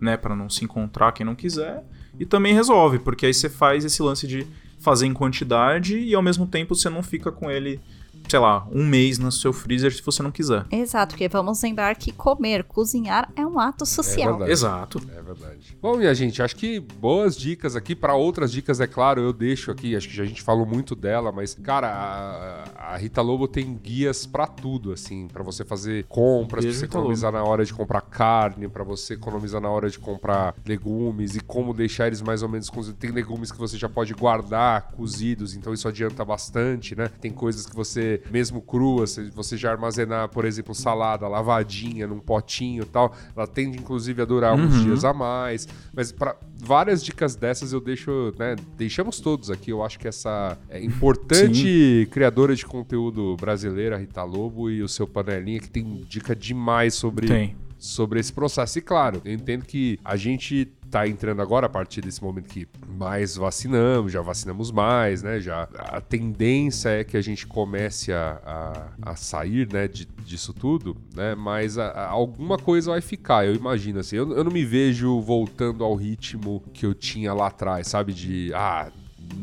né, Pra não se encontrar quem não quiser. E também resolve, porque aí você faz esse lance de fazer em quantidade e ao mesmo tempo você não fica com ele, sei lá, um mês no seu freezer se você não quiser. Exato, porque vamos lembrar que comer, cozinhar é um ato social. verdade. Exato. É verdade. Bom, minha gente, acho que boas dicas aqui. Pra outras dicas, é claro, eu deixo aqui. Acho que já a gente falou muito dela, mas, cara, a, a Rita Lobo tem guias pra tudo, assim, Pra você fazer compras, pra você Rita economizar na hora de comprar carne, pra você economizar na hora de comprar legumes e como deixar eles mais ou menos cozidos. Tem legumes que você já pode guardar cozidos, então isso adianta bastante, né? Tem coisas que você, mesmo cruas, se você já armazenar, por exemplo, salada lavadinha num potinho e tal, ela tende inclusive a durar uns Uhum. dias a mais. Mas para várias dicas dessas eu deixo, né? Deixamos todos aqui. Eu acho que essa é importante criadora de conteúdo brasileira, Rita Lobo, e o seu panelinha, que tem dica demais sobre Tem. sobre esse processo. E claro, eu entendo que a gente tá entrando agora a partir desse momento que mais vacinamos, já vacinamos mais, né? Já a tendência é que a gente comece a, a, a sair, né, de, disso tudo, né? Mas a- a- alguma coisa vai ficar, eu imagino assim. Eu, eu não me vejo voltando ao ritmo que eu tinha lá atrás, sabe? De ah,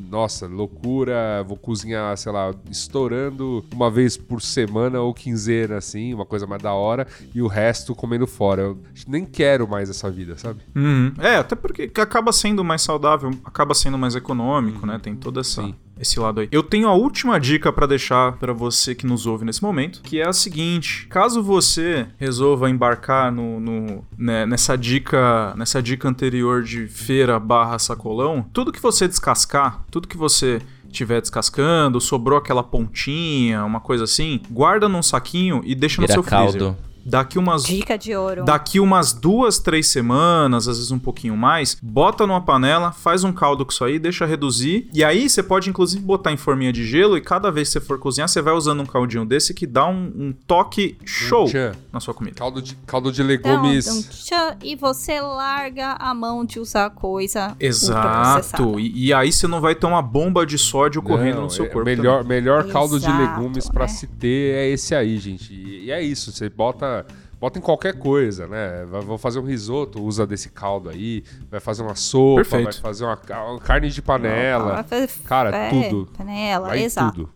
nossa, loucura, vou cozinhar, sei lá, estourando uma vez por semana ou quinzena, assim, uma coisa mais da hora, e o resto comendo fora. Eu nem quero mais essa vida, sabe? Uhum. É, até porque acaba sendo mais saudável, acaba sendo mais econômico, né? Tem todo essa, Sim. Esse lado aí. Eu tenho a última dica pra deixar pra você que nos ouve nesse momento, que é a seguinte: caso você resolva embarcar no, no- né, nessa dica, nessa dica anterior de feira barra sacolão, tudo que você descascar, tudo que você tiver descascando, sobrou aquela pontinha, uma coisa assim, guarda num saquinho e deixa no Vira seu freezer. Daqui umas. Dica de ouro. Daqui umas duas, três semanas, às vezes um pouquinho mais, bota numa panela, faz um caldo com isso aí, deixa reduzir. E aí você pode, inclusive, botar em forminha de gelo e cada vez que você for cozinhar, você vai usando um caldinho desse que dá um, um toque show tchan. na sua comida. Caldo de, caldo de Então, legumes. um tchan, e você larga a mão de usar coisa Exato. E, e aí você não vai ter uma bomba de sódio correndo Não, no seu é- corpo. Melhor, melhor caldo de Exato, legumes pra é. se ter é esse aí, gente. E, e é isso, você bota. Bota em qualquer coisa, né? Vou fazer um risoto, usa desse caldo aí. Vai fazer uma sopa, Perfeito. vai fazer uma, ca- uma carne de panela. Fazer- Cara, é, tudo. Panela, Vai exato. tudo.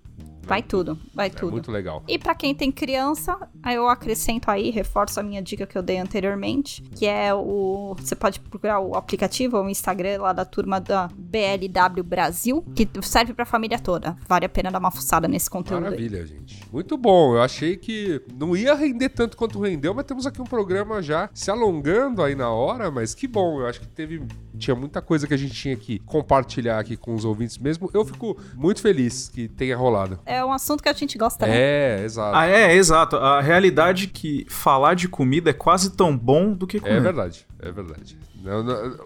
Vai tudo, vai É tudo. muito legal. E pra quem tem criança, aí eu acrescento aí, reforço a minha dica que eu dei anteriormente, que é o você pode procurar o aplicativo ou o Instagram lá da turma da BLW Brasil, que serve pra família toda. Vale a pena dar uma fuçada nesse conteúdo. aí. Maravilha, gente. Muito bom. Eu achei que não ia render tanto quanto rendeu, mas temos aqui um programa já se alongando aí na hora, mas que bom. Eu acho que teve tinha muita coisa que a gente tinha que compartilhar aqui com os ouvintes mesmo. Eu fico muito feliz que tenha rolado. É um assunto que a gente gosta, né? É, exato. Ah, é, exato. A realidade é que falar de comida é quase tão bom do que comer. É verdade, é verdade.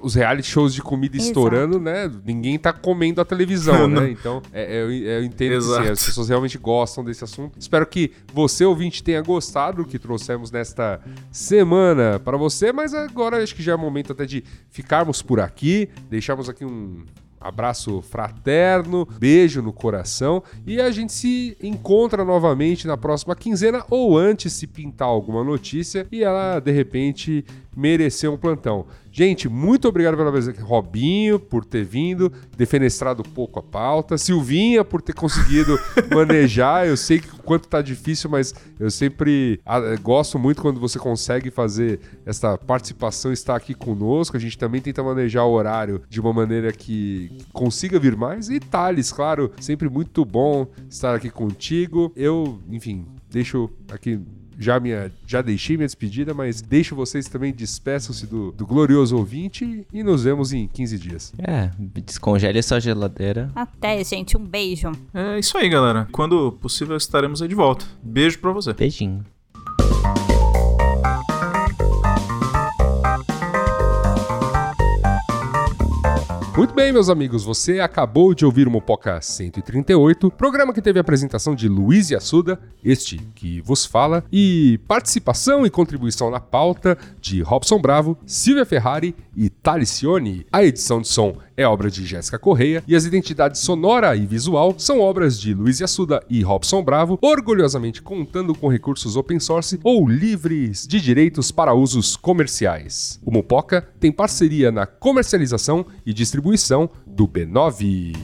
Os reality shows de comida Exato. estourando, né? Ninguém tá comendo a televisão, né? Então, é- é- eu, entendo que sim, Exato. as pessoas realmente gostam desse assunto. Espero que você, ouvinte, tenha gostado do que trouxemos nesta semana para você, mas agora acho que já é momento até de ficarmos por aqui, deixarmos aqui um abraço fraterno, beijo no coração e a gente se encontra novamente na próxima quinzena ou antes se pintar alguma notícia e ela de repente merecer um plantão. Gente, muito obrigado pela presença. Robinho por ter vindo, defenestrado pouco a pauta. Silvinha por ter conseguido manejar. Eu sei que o quanto tá difícil, mas eu sempre ah, gosto muito quando você consegue fazer essa participação, estar aqui conosco. A gente também tenta manejar o horário de uma maneira que consiga vir mais. E Thales, claro, sempre muito bom estar aqui contigo. Eu, enfim, deixo aqui já minha já deixei minha despedida, mas deixo vocês também despeçam-se do, do glorioso ouvinte e nos vemos em 15 dias. É, descongele essa geladeira. Até, gente. Um beijo. É isso aí, galera. Quando possível, estaremos aí de volta. Beijo pra você. Beijinho. Muito bem, meus amigos, você acabou de ouvir o Mopoca 138, programa que teve a apresentação de Luiz Assuda, este que vos fala, e participação e contribuição na pauta de Robson Bravo, Silvia Ferrari e Talicione. A edição de som é obra de Jéssica Correia e as identidades sonora e visual são obras de Luiz Assuda e Robson Bravo, orgulhosamente contando com recursos open source ou livres de direitos para usos comerciais. O Mopoca tem parceria na comercialização e distribuição do B9.